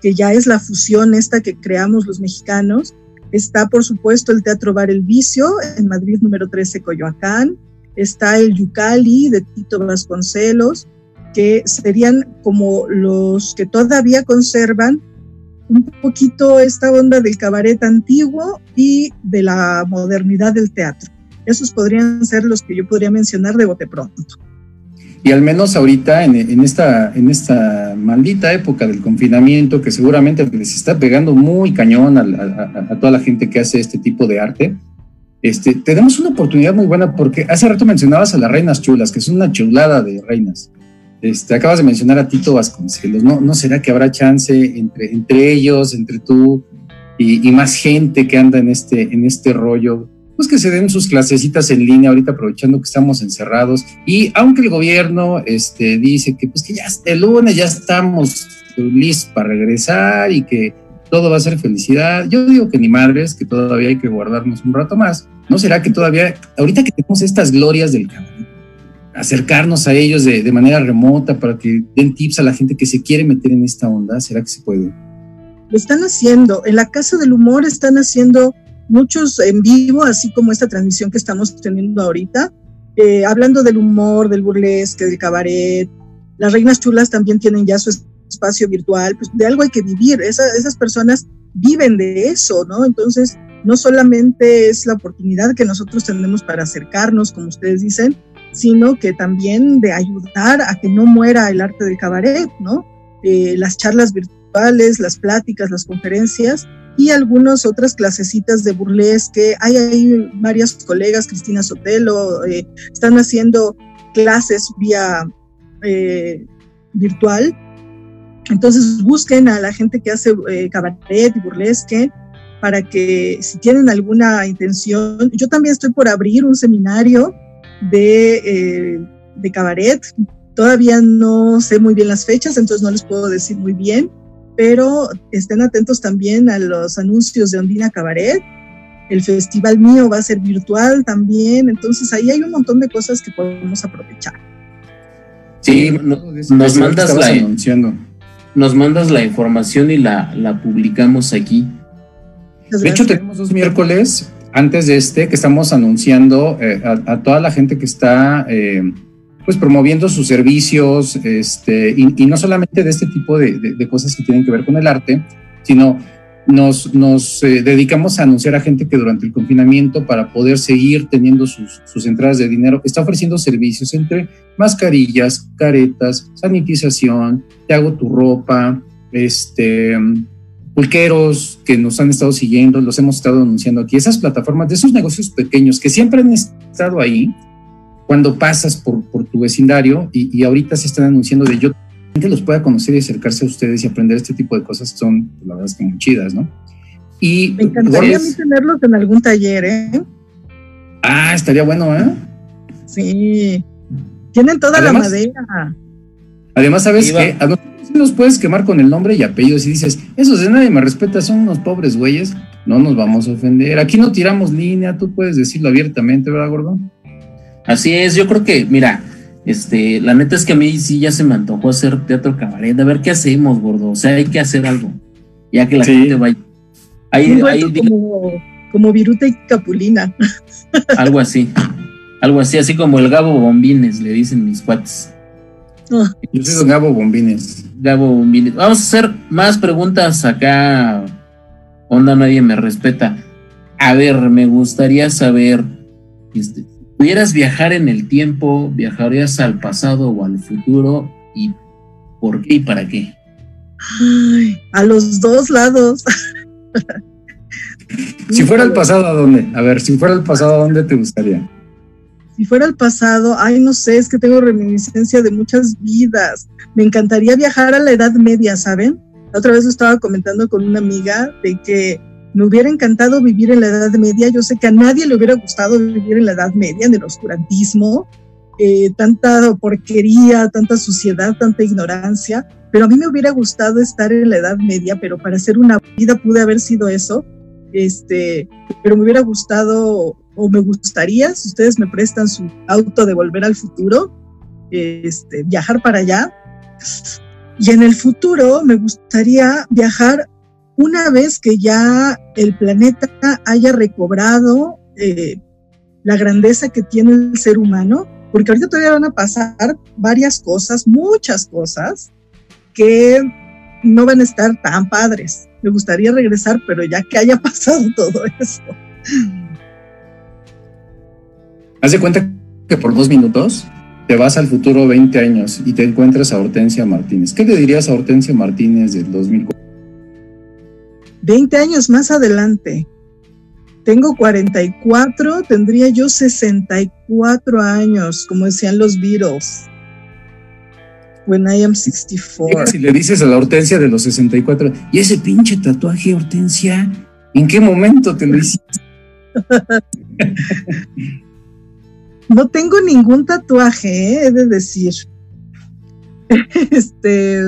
[SPEAKER 3] que ya es la fusión esta que creamos los mexicanos, está por supuesto el Teatro Bar El Vicio en Madrid número 13 Coyoacán, está el Yucali de Tito Vasconcelos, que serían como los que todavía conservan un poquito esta onda del cabaret antiguo y de la modernidad del teatro. Esos podrían ser los que yo podría mencionar de bote pronto.
[SPEAKER 2] Y al menos ahorita, en, esta, en esta maldita época del confinamiento, que seguramente les está pegando muy cañón a, toda la gente que hace este tipo de arte, este, tenemos una oportunidad muy buena porque hace rato mencionabas a las reinas chulas, que son una chulada de reinas. Este, acabas de mencionar a Tito Vasconcelos, ¿no, ¿no será que habrá chance entre, ellos, entre tú y, y, más gente que anda en este, en este rollo? Pues que se den sus clasecitas en línea ahorita aprovechando que estamos encerrados y aunque el gobierno este, dice que pues que ya el lunes ya estamos listos para regresar y que todo va a ser felicidad, yo digo que ni madres, que todavía hay que guardarnos un rato más. ¿No será que todavía, ahorita que tenemos estas glorias del campo, acercarnos a ellos de, de, manera remota para que den tips a la gente que se quiere meter en esta onda? ¿Será que se puede?
[SPEAKER 3] Lo están haciendo. En la Casa del Humor están haciendo muchos en vivo, así como esta transmisión que estamos teniendo ahorita, eh, hablando del humor, del burlesque, del cabaret. Las reinas chulas también tienen ya su espacio virtual, pues de algo hay que vivir. Esa, esas personas viven de eso, ¿no? Entonces, no solamente es la oportunidad que nosotros tenemos para acercarnos, como ustedes dicen, sino que también de ayudar a que no muera el arte del cabaret, ¿no? Eh, las charlas virtuales, las pláticas, las conferencias y algunas otras clasecitas de burlesque. Hay ahí varias colegas, Cristina Sotelo, eh, están haciendo clases vía eh, virtual. Entonces busquen a la gente que hace cabaret y burlesque para que si tienen alguna intención, yo también estoy por abrir un seminario de, eh, de cabaret. Todavía no sé muy bien las fechas, entonces no les puedo decir muy bien, pero estén atentos también a los anuncios de Ondina Cabaret. El festival mío va a ser virtual también, entonces ahí hay un montón de cosas que podemos aprovechar.
[SPEAKER 1] Sí, nos, nos mandas la, nos mandas la información y la, la publicamos aquí.
[SPEAKER 2] De hecho, tenemos dos miércoles antes de este, que estamos anunciando eh, a, toda la gente que está eh, pues promoviendo sus servicios, este, y, no solamente de este tipo de, cosas que tienen que ver con el arte, sino nos, nos eh, dedicamos a anunciar a gente que durante el confinamiento, para poder seguir teniendo sus, sus entradas de dinero, está ofreciendo servicios entre mascarillas, caretas, sanitización, te hago tu ropa, este pulqueros que nos han estado siguiendo, los hemos estado anunciando aquí, esas plataformas de esos negocios pequeños que siempre han estado ahí cuando pasas por, por tu vecindario y, ahorita se están anunciando de yo que los pueda conocer y acercarse a ustedes y aprender este tipo de cosas son, pues, la verdad es que muy chidas, ¿no?
[SPEAKER 3] Y Me encantaría tenerlos en algún taller, ¿eh?
[SPEAKER 2] Ah, estaría bueno, ¿eh?
[SPEAKER 3] Sí. Tienen toda la madera.
[SPEAKER 2] Además, ¿sabes qué? A los puedes quemar con el nombre y apellidos y dices, esos de nadie me respeta, son unos pobres güeyes, no nos vamos a ofender. Aquí no tiramos línea, tú puedes decirlo abiertamente, ¿verdad, gordo?
[SPEAKER 1] Así es, yo creo que, mira, este, la neta es que a mí sí ya se me antojó hacer teatro cabaret. A ver qué hacemos, gordo. O sea, hay que hacer algo. Ya que la gente vaya.
[SPEAKER 3] Ahí, como, como Viruta y Capulina.
[SPEAKER 1] Algo así. Algo así, así como el Gabo Bombines, le dicen mis cuates.
[SPEAKER 2] Yo soy Gabo Bombines.
[SPEAKER 1] Gabo Bombines. Vamos a hacer más preguntas acá. Onda, nadie me respeta. A ver, me gustaría saber, este, pudieras viajar en el tiempo, viajarías al pasado o al futuro y por qué y para qué.
[SPEAKER 3] a los dos lados.
[SPEAKER 2] si fuera el pasado, ¿a dónde? A ver, si fuera el pasado, ¿a dónde te gustaría?
[SPEAKER 3] Si fuera el pasado, ay, no sé, es que tengo reminiscencia de muchas vidas. Me encantaría viajar a la Edad Media, ¿saben? La otra vez lo estaba comentando con una amiga de que me hubiera encantado vivir en la Edad Media. Yo sé que a nadie le hubiera gustado vivir en la Edad Media, en el oscurantismo, eh, tanta porquería, tanta suciedad, tanta ignorancia. Pero a mí me hubiera gustado estar en la Edad Media, pero para hacer una vida pude haber sido eso. Este, pero me hubiera gustado o me gustaría, si ustedes me prestan su auto de volver al futuro, este, viajar para allá. Y en el futuro me gustaría viajar una vez que ya el planeta haya recobrado eh, la grandeza que tiene el ser humano, porque ahorita todavía van a pasar varias cosas, muchas cosas, que no van a estar tan padres. Me gustaría regresar, pero ya que haya pasado todo eso.
[SPEAKER 2] Haz de cuenta que por dos minutos te vas al futuro 20 años y te encuentras a Hortensia Martínez. ¿Qué le dirías a Hortensia Martínez del 2004?
[SPEAKER 3] 20 años más adelante. Tengo 44, tendría yo 64 años, como decían los Beatles. When I am 64.
[SPEAKER 2] Si le dices a la Hortensia de los 64, ¿y ese pinche tatuaje, Hortensia? ¿En qué momento te lo hiciste?
[SPEAKER 3] no tengo ningún tatuaje, ¿eh? he de decir. Este,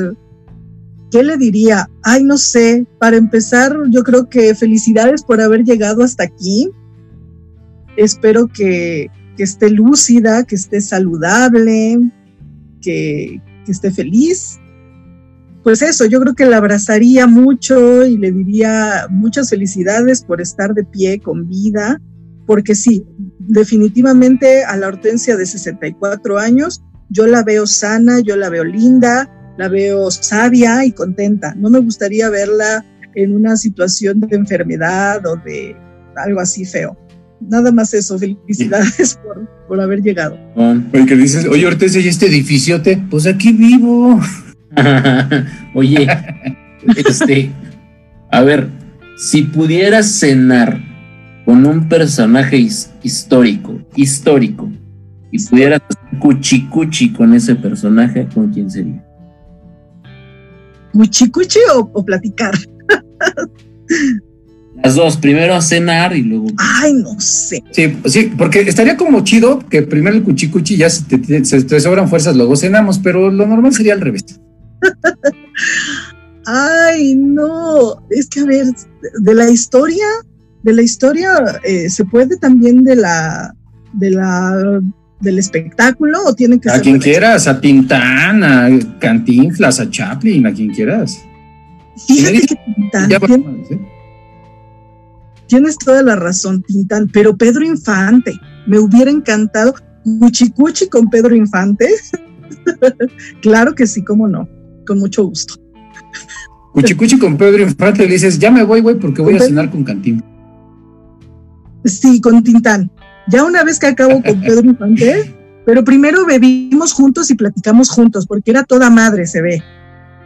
[SPEAKER 3] ¿qué le diría? Ay, no sé, para empezar, yo creo que felicidades por haber llegado hasta aquí. Espero que, esté lúcida, que esté saludable, que, que esté feliz. Pues eso, yo creo que la abrazaría mucho y le diría muchas felicidades por estar de pie con vida, porque sí, definitivamente a la Hortensia de 64 años, yo la veo sana, yo la veo linda, la veo sabia y contenta. No me gustaría verla en una situación de enfermedad o de algo así feo. Nada más eso, felicidades por, por haber llegado.
[SPEAKER 2] Oye, dices, oye, Hortensia, ¿y este edificiote? Pues aquí vivo.
[SPEAKER 1] oye, este, a ver, si pudieras cenar con un personaje histórico, histórico, y pudieras cuchi cuchi con ese personaje, ¿con quién sería?
[SPEAKER 3] ¿Cuchi cuchi o, o platicar?
[SPEAKER 1] Las dos, primero a cenar y luego.
[SPEAKER 3] Ay, no sé.
[SPEAKER 2] Sí, sí, porque estaría como chido que primero el cuchicuchi ya se te, se te sobran fuerzas, luego cenamos, pero lo normal sería al revés.
[SPEAKER 3] Ay, no. Es que a ver, de la historia, de la historia eh, se puede también de la, de la, del espectáculo o tiene que
[SPEAKER 2] a
[SPEAKER 3] ser.
[SPEAKER 2] quien quieras, a Tintán, a Cantinflas, a Chaplin, a quien quieras.
[SPEAKER 3] Fíjate que Tintán,
[SPEAKER 2] Ya
[SPEAKER 3] tien-
[SPEAKER 2] vamos, ¿eh?
[SPEAKER 3] tienes toda la razón, Tintán, pero Pedro Infante, me hubiera encantado. Cuchicuchi con Pedro Infante. claro que sí, cómo no, con mucho gusto.
[SPEAKER 2] Cuchicuchi con Pedro Infante le dices, ya me voy, güey, porque voy a cenar con Cantinflas.
[SPEAKER 3] Sí, con Tintán. Ya una vez que acabo con Pedro Infante, pero primero bebimos juntos y platicamos juntos, porque era toda madre, se ve.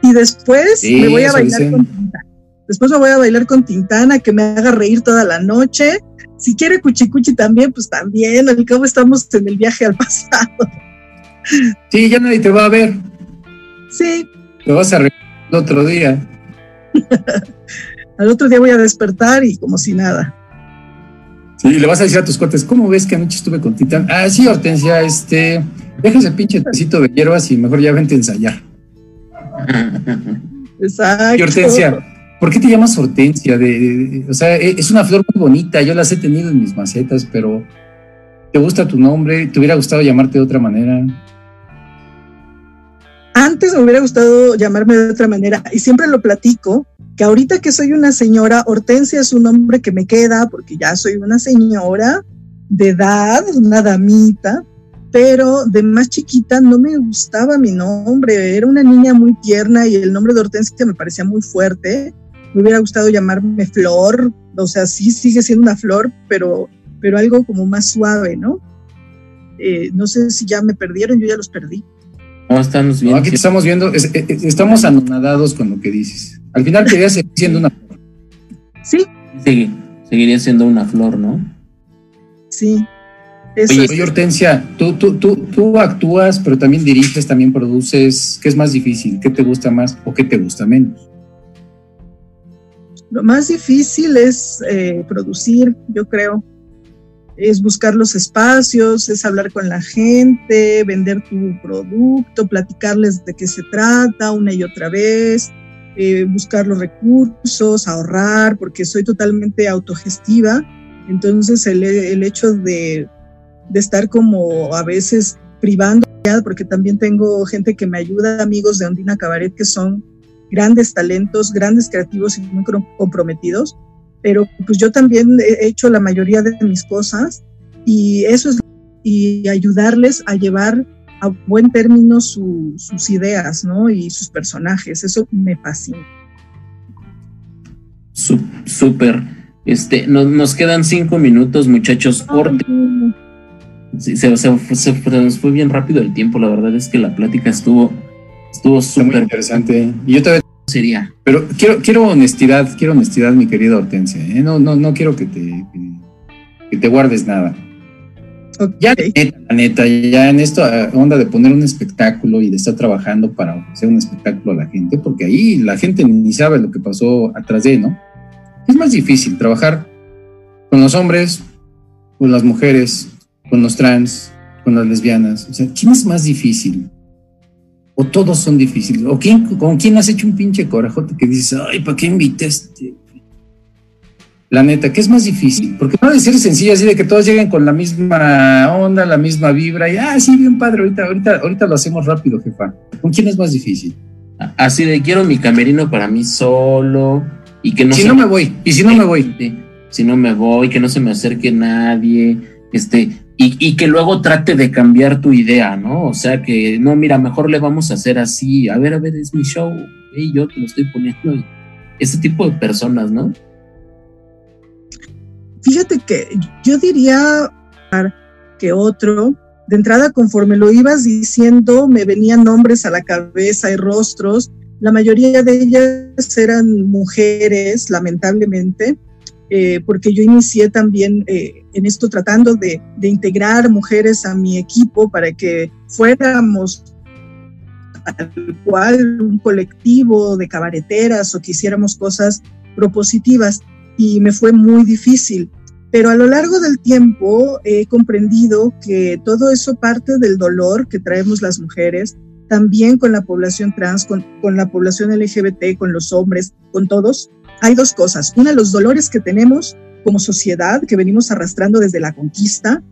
[SPEAKER 3] Y después
[SPEAKER 2] Sí,
[SPEAKER 3] me voy a bailar
[SPEAKER 2] dicen.
[SPEAKER 3] con Tintán. Después me voy a bailar con Tintana, que me haga reír toda la noche. Si quiere Cuchicuchi también, pues también. Al cabo estamos en el viaje al pasado.
[SPEAKER 2] Sí, ya nadie te va a ver.
[SPEAKER 3] Sí,
[SPEAKER 2] Te vas a reír el otro día.
[SPEAKER 3] al otro día voy a despertar y como si nada.
[SPEAKER 2] Sí, le vas a decir a tus cuates, ¿cómo ves que anoche estuve con Titán? Ah, sí, Hortensia, este, deja ese pinche tecito de hierbas y mejor ya vente a ensayar.
[SPEAKER 3] Exacto.
[SPEAKER 2] Y Hortensia, ¿por qué te llamas Hortensia? De, de- de- o sea, e- es una flor muy bonita, yo las he tenido en mis macetas, pero ¿te gusta tu nombre? ¿Te hubiera gustado llamarte de otra manera?
[SPEAKER 3] Antes me hubiera gustado llamarme de otra manera y siempre lo platico, que ahorita que soy una señora, Hortensia es un nombre que me queda porque ya soy una señora de edad, una damita, pero de más chiquita no me gustaba mi nombre, era una niña muy tierna y el nombre de Hortensia me parecía muy fuerte. Me hubiera gustado llamarme Flor, o sea, sí sigue siendo una flor, pero, pero algo como más suave, ¿no? Eh, no sé si ya me perdieron, yo ya los perdí.
[SPEAKER 1] ¿Cómo estamos
[SPEAKER 2] No,
[SPEAKER 1] bien?
[SPEAKER 2] aquí te estamos viendo, es- es- es- estamos anonadados con lo que dices. Al final querías seguir siendo una flor.
[SPEAKER 3] Sí,
[SPEAKER 1] Sigue- seguiría siendo una flor, ¿no?
[SPEAKER 3] Sí. Eso
[SPEAKER 1] Oye,
[SPEAKER 3] es.
[SPEAKER 2] Oye, Hortensia, tú, tú, tú, tú actúas, pero también diriges, también produces. ¿Qué es más difícil? ¿Qué te gusta más o qué te gusta menos?
[SPEAKER 3] Lo más difícil es eh, producir, yo creo. Es buscar los espacios, es hablar con la gente, vender tu producto, platicarles de qué se trata una y otra vez, eh, buscar los recursos, ahorrar, porque soy totalmente autogestiva. Entonces el, el hecho de, de estar como a veces privando porque también tengo gente que me ayuda, amigos de Ondina Cabaret, que son grandes talentos, grandes creativos y muy comprometidos, pero pues yo también he hecho la mayoría de mis cosas y eso es y ayudarles a llevar a buen término sus ideas, ¿no? Y sus personajes, eso me fascina.
[SPEAKER 1] Súper. Este, nos quedan cinco minutos, muchachos. Corte. Sí, se, nos fue bien rápido el tiempo. La verdad es que la plática estuvo estuvo súper
[SPEAKER 2] interesante. Y yo también
[SPEAKER 1] sería.
[SPEAKER 2] Pero quiero, quiero honestidad, quiero honestidad, mi querida Hortensia. ¿eh? No, no, no quiero que te, que, te guardes nada. Ya, la neta, ya en esto onda de poner un espectáculo y de estar trabajando para ofrecer un espectáculo a la gente, porque ahí la gente ni sabe lo que pasó atrás de, ¿no? Es más difícil trabajar con los hombres, con las mujeres, con los trans, con las lesbianas. O sea, ¿quién es más difícil? O todos son difíciles. ¿O quién, con quién has hecho un pinche corajote que dices, ay, ¿para qué invitaste? La neta, ¿qué es más difícil? Porque no debe ser sencillo así de que todos lleguen con la misma onda, la misma vibra y, ah, sí, bien padre, ahorita, ahorita, ahorita lo hacemos rápido, jefa. ¿Con quién es más difícil?
[SPEAKER 1] Así de quiero mi camerino para mí solo y que no
[SPEAKER 2] si no me voy, y si no me voy.
[SPEAKER 1] Si no me voy, que no se me acerque nadie, este, y, que luego trate de cambiar tu idea, ¿no? O sea, que no, mira, mejor le vamos a hacer así, a ver, a ver, es mi show, y yo te lo estoy poniendo. Ese tipo de personas, ¿no?
[SPEAKER 3] Fíjate que yo diría que otro, de entrada, conforme lo ibas diciendo, me venían nombres a la cabeza y rostros. La mayoría de ellas eran mujeres, lamentablemente, eh, porque yo inicié también eh, en esto tratando de, integrar mujeres a mi equipo para que fuéramos tal cual un colectivo de cabareteras o que hiciéramos cosas propositivas y me fue muy difícil. Pero a lo largo del tiempo he comprendido que todo eso parte del dolor que traemos las mujeres, también con la población trans, con, con la población LGBT, con los hombres, con todos, hay dos cosas. Una, los dolores que tenemos como sociedad, que venimos arrastrando desde la conquista,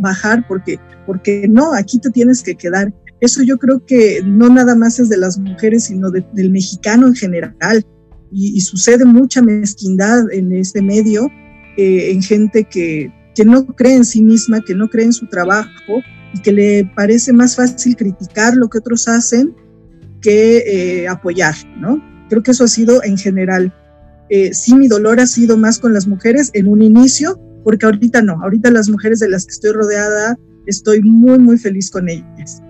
[SPEAKER 3] bajar porque, porque no, aquí te tienes que quedar. Eso yo creo que no nada más es de las mujeres, sino del mexicano en general. Y, sucede mucha mezquindad en este medio, eh, en gente que, que no cree en sí misma, que no cree en su trabajo y que le parece más fácil criticar lo que otros hacen que eh, apoyar, ¿no? Creo que eso ha sido en general. Eh, sí, mi dolor ha sido más con las mujeres en un inicio, porque ahorita no, ahorita las mujeres de las que estoy rodeada, estoy muy, muy feliz con ellas.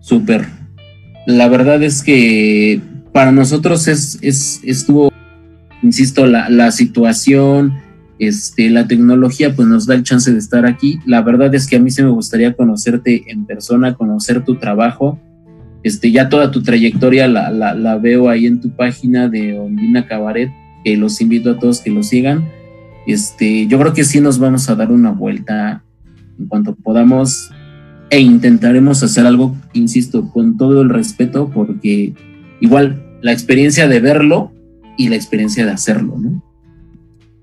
[SPEAKER 1] Súper. La verdad es que para nosotros es, es estuvo, insisto, la, la situación, este, la tecnología pues nos da el chance de estar aquí. La verdad es que a mí se me gustaría conocerte en persona, conocer tu trabajo este, ya toda tu trayectoria la, la, veo ahí en tu página de Ondina Cabaret, que los invito a todos que lo sigan. Este, yo creo que sí nos vamos a dar una vuelta en cuanto podamos e intentaremos hacer algo, insisto, con todo el respeto, porque igual la experiencia de verlo y la experiencia de hacerlo, ¿no?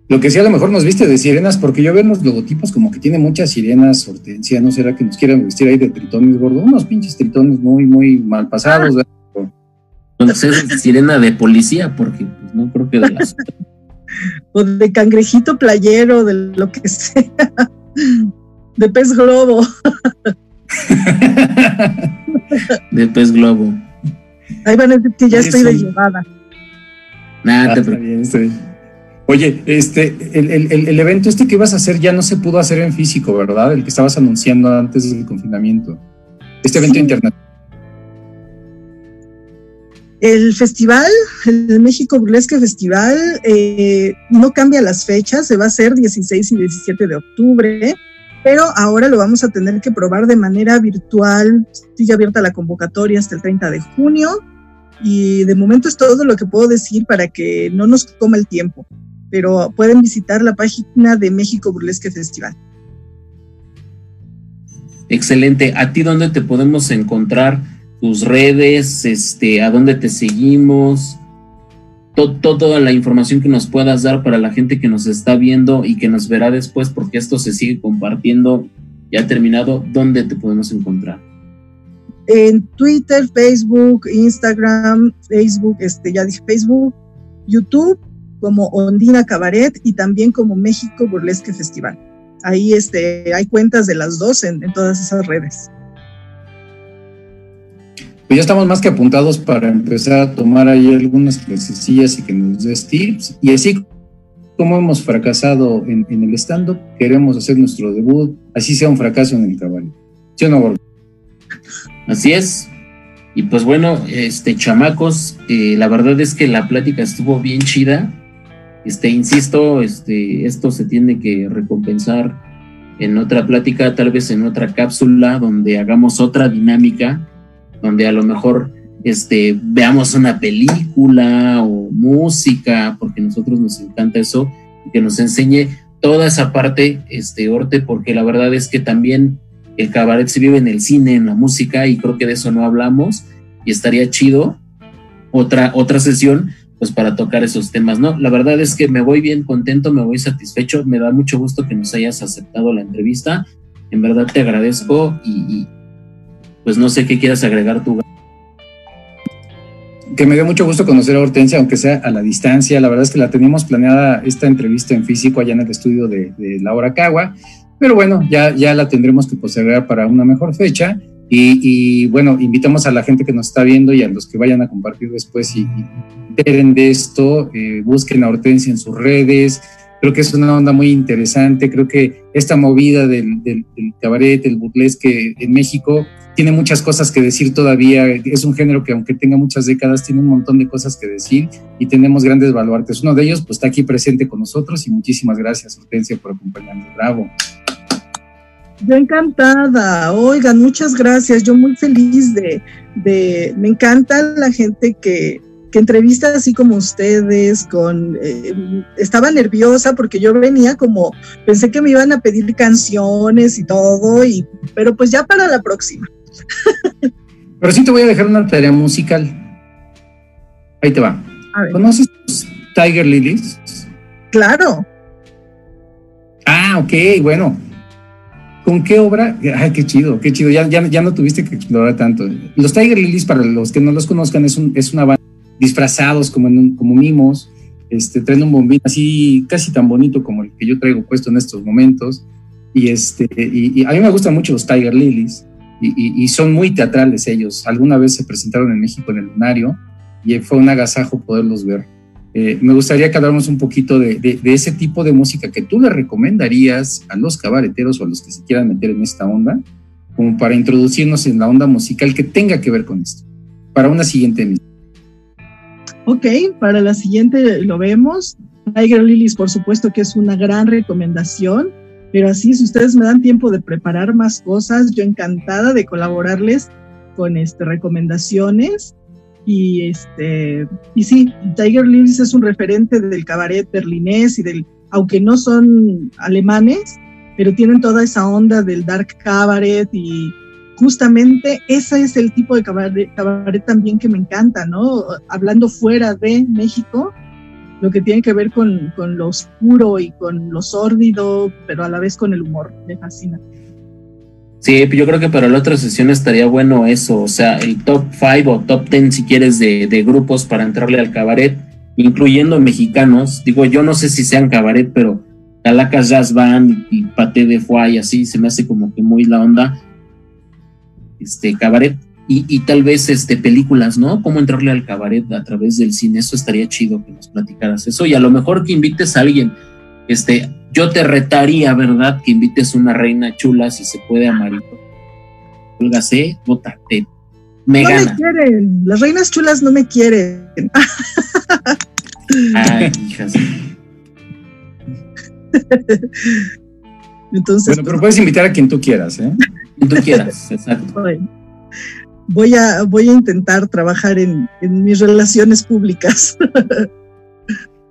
[SPEAKER 2] Lo que sí a lo mejor nos viste de sirenas, porque yo veo los logotipos como que tiene muchas sirenas, Hortensia, ¿no será que nos quieran vestir ahí de tritones, gordo? Unos pinches tritones muy, muy mal pasados.
[SPEAKER 1] Entonces es sirena de policía, porque pues, no creo que de las...
[SPEAKER 3] o de cangrejito playero, de lo que sea. De pez globo.
[SPEAKER 1] de pez globo.
[SPEAKER 3] Ahí van a decir que ya estoy de llevada.
[SPEAKER 1] Nada, te ah,
[SPEAKER 2] Oye, este, el, evento este que ibas a hacer ya no se pudo hacer en físico, ¿verdad? El que estabas anunciando antes del confinamiento. Este evento internacional.
[SPEAKER 3] El festival, el México Burlesque Festival, eh, no cambia las fechas, se va a hacer 16 y 17 de octubre, pero ahora lo vamos a tener que probar de manera virtual. Sigue abierta la convocatoria hasta el 30 de junio y de momento es todo lo que puedo decir para que no nos coma el tiempo pero pueden visitar la página de México Burlesque Festival.
[SPEAKER 1] Excelente. ¿A ti dónde te podemos encontrar? Tus redes, este, a dónde te seguimos, toda la información que nos puedas dar para la gente que nos está viendo y que nos verá después, porque esto se sigue compartiendo. Ya terminado, ¿dónde te podemos encontrar?
[SPEAKER 3] En Twitter, Facebook, Instagram, Facebook, este, ya dije Facebook, YouTube, como Ondina Cabaret y también como México Burlesque Festival. Ahí este, hay cuentas de las dos en, en todas esas redes.
[SPEAKER 2] Pues ya estamos más que apuntados para empezar a tomar ahí algunas clasecillas y que nos des tips. Y así como hemos fracasado en, el stand-up, queremos hacer nuestro debut, así sea un fracaso en el caballo. ¿Sí o no,
[SPEAKER 1] Así es. Y pues bueno, este chamacos, eh, la verdad es que la plática estuvo bien chida. Este, insisto, este, esto se tiene que recompensar en otra plática, tal vez en otra cápsula donde hagamos otra dinámica donde a lo mejor este, veamos una película o música, porque a nosotros nos encanta eso, y que nos enseñe toda esa parte, este, Orte, porque la verdad es que también el cabaret se vive en el cine, en la música, y creo que de eso no hablamos, y estaría chido otra, otra sesión, pues para tocar esos temas, ¿no? La verdad es que me voy bien contento, me voy satisfecho, me da mucho gusto que nos hayas aceptado la entrevista, en verdad te agradezco y pues no sé qué quieras agregar tú.
[SPEAKER 2] Que me dio mucho gusto conocer a Hortensia, aunque sea a la distancia. La verdad es que la teníamos planeada esta entrevista en físico allá en el estudio de, Laura Cagua, pero bueno, ya, ya la tendremos que postergar para una mejor fecha. Y, bueno, invitamos a la gente que nos está viendo y a los que vayan a compartir después y, y de esto, eh, busquen a Hortensia en sus redes, Creo que es una onda muy interesante. Creo que esta movida del, del, cabaret, el burlesque en México, tiene muchas cosas que decir todavía. Es un género que, aunque tenga muchas décadas, tiene un montón de cosas que decir y tenemos grandes baluartes. Uno de ellos, pues, está aquí presente con nosotros y muchísimas gracias, Hortensia, por acompañarnos. Bravo.
[SPEAKER 3] Yo encantada. Oigan, muchas gracias. Yo muy feliz de, de me encanta la gente que, que entrevistas así como ustedes, con eh, estaba nerviosa porque yo venía como, pensé que me iban a pedir canciones y todo, y, pero pues ya para la próxima.
[SPEAKER 2] Pero sí te voy a dejar una tarea musical. Ahí te va. ¿Conoces Tiger Lilies?
[SPEAKER 3] Claro.
[SPEAKER 2] Ah, ok, bueno. ¿Con qué obra? Ay, qué chido, qué chido. Ya, ya, ya no tuviste que explorar tanto. Los Tiger Lilies, para los que no los conozcan, es, un, es una banda disfrazados como, en como mimos, este, traen un bombín así casi tan bonito como el que yo traigo puesto en estos momentos. Y, este, y, a mí me gustan mucho los Tiger Lilies y, son muy teatrales ellos. Alguna vez se presentaron en México en el Lunario y fue un agasajo poderlos ver. Eh, me gustaría que habláramos un poquito de, ese tipo de música que tú le recomendarías a los cabareteros o a los que se quieran meter en esta onda, como para introducirnos en la onda musical que tenga que ver con esto, para una siguiente emisión.
[SPEAKER 3] Ok, para la siguiente lo vemos. Tiger Lilies, por supuesto que es una gran recomendación, pero así, si ustedes me dan tiempo de preparar más cosas, yo encantada de colaborarles con este, recomendaciones. Y, este, y sí, Tiger Lilies es un referente del cabaret berlinés y del, aunque no son alemanes, pero tienen toda esa onda del dark cabaret y justamente ese es el tipo de cabaret, también que me encanta, ¿no? Hablando fuera de México, lo que tiene que ver con, lo oscuro y con lo sórdido, pero a la vez con el humor, me fascina.
[SPEAKER 1] Sí, yo creo que para la otra sesión estaría bueno eso, o sea, el top 5 o top 10 si quieres de, grupos para entrarle al cabaret, incluyendo mexicanos. Digo, yo no sé si sean cabaret, pero Calacas Jazz Band y, Pate de Foie y así se me hace como que muy la onda este, cabaret y, tal vez este, películas, ¿no? Cómo entrarle al cabaret a través del cine, eso estaría chido que nos platicaras eso y a lo mejor que invites a alguien, este, yo te retaría, ¿verdad? Que invites una reina chula, si se puede, a Marito. Póngase, bótate. Me no me
[SPEAKER 3] quieren, las reinas chulas no me quieren.
[SPEAKER 1] Ay, hijas.
[SPEAKER 2] Entonces, bueno, pero puedes invitar a quien tú quieras, ¿eh?
[SPEAKER 1] Quien tú quieras, exacto.
[SPEAKER 3] voy a, voy a intentar trabajar en, mis relaciones públicas.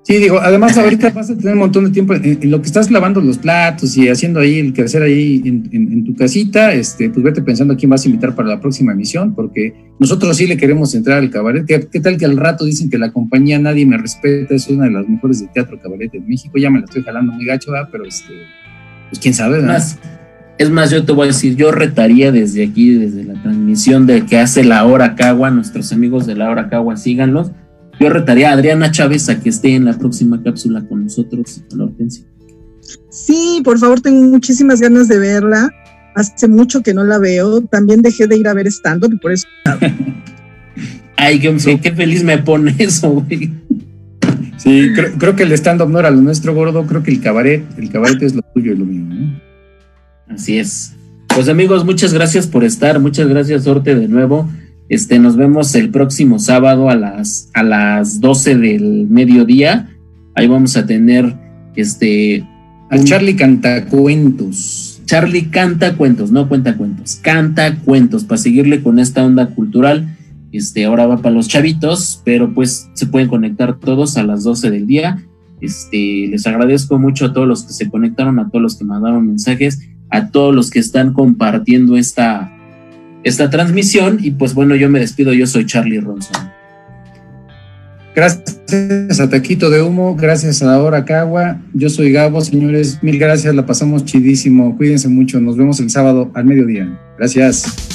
[SPEAKER 2] Sí, digo, además ahorita vas a tener un montón de tiempo en, lo que estás lavando los platos y haciendo ahí el quehacer ahí en, tu casita, este, pues vete pensando a quién vas a invitar para la próxima emisión, porque nosotros sí le queremos entrar al cabaret. ¿Qué, tal que al rato dicen que la compañía Nadie Me Respeta es una de las mejores de teatro cabaret en México? Ya me la estoy jalando muy gacho, pero este, pues quién sabe, ¿verdad?
[SPEAKER 1] Más, es más, yo te voy a decir, yo retaría desde aquí, desde la transmisión de que hace la hora Cagua, nuestros amigos de la hora Cagua, síganlos yo retaría a Adriana Chávez a que esté en la próxima cápsula con nosotros con Hortensia.
[SPEAKER 3] Sí, por favor, tengo muchísimas ganas de verla. Hace mucho que no la veo. También dejé de ir a ver stand-up y por eso.
[SPEAKER 1] Ay, qué, qué feliz me pone eso, güey.
[SPEAKER 2] Sí, creo, que el stand-up no era lo nuestro, gordo. Creo que el cabaret, el cabaret es lo tuyo y lo mío.
[SPEAKER 1] Así es. Pues amigos, muchas gracias por estar. Muchas gracias, Sorte, de nuevo. Este, nos vemos el próximo sábado a las, a las 12 del mediodía. Ahí vamos a tener este.
[SPEAKER 2] Al Charlie canta cuentos.
[SPEAKER 1] Charlie canta cuentos, no cuenta cuentos, canta cuentos para seguirle con esta onda cultural. Este, ahora va para los chavitos, pero pues se pueden conectar todos a las 12 del día. Este, les agradezco mucho a todos los que se conectaron, a todos los que mandaron mensajes, a todos los que están compartiendo esta, esta transmisión. Y pues bueno, yo me despido, yo soy Charlie Ronson.
[SPEAKER 2] Gracias a Taquito de Humo, gracias a Hora Cagua. Yo soy Gabo, señores. Mil gracias, la pasamos chidísimo. Cuídense mucho. Nos vemos el sábado al mediodía. Gracias.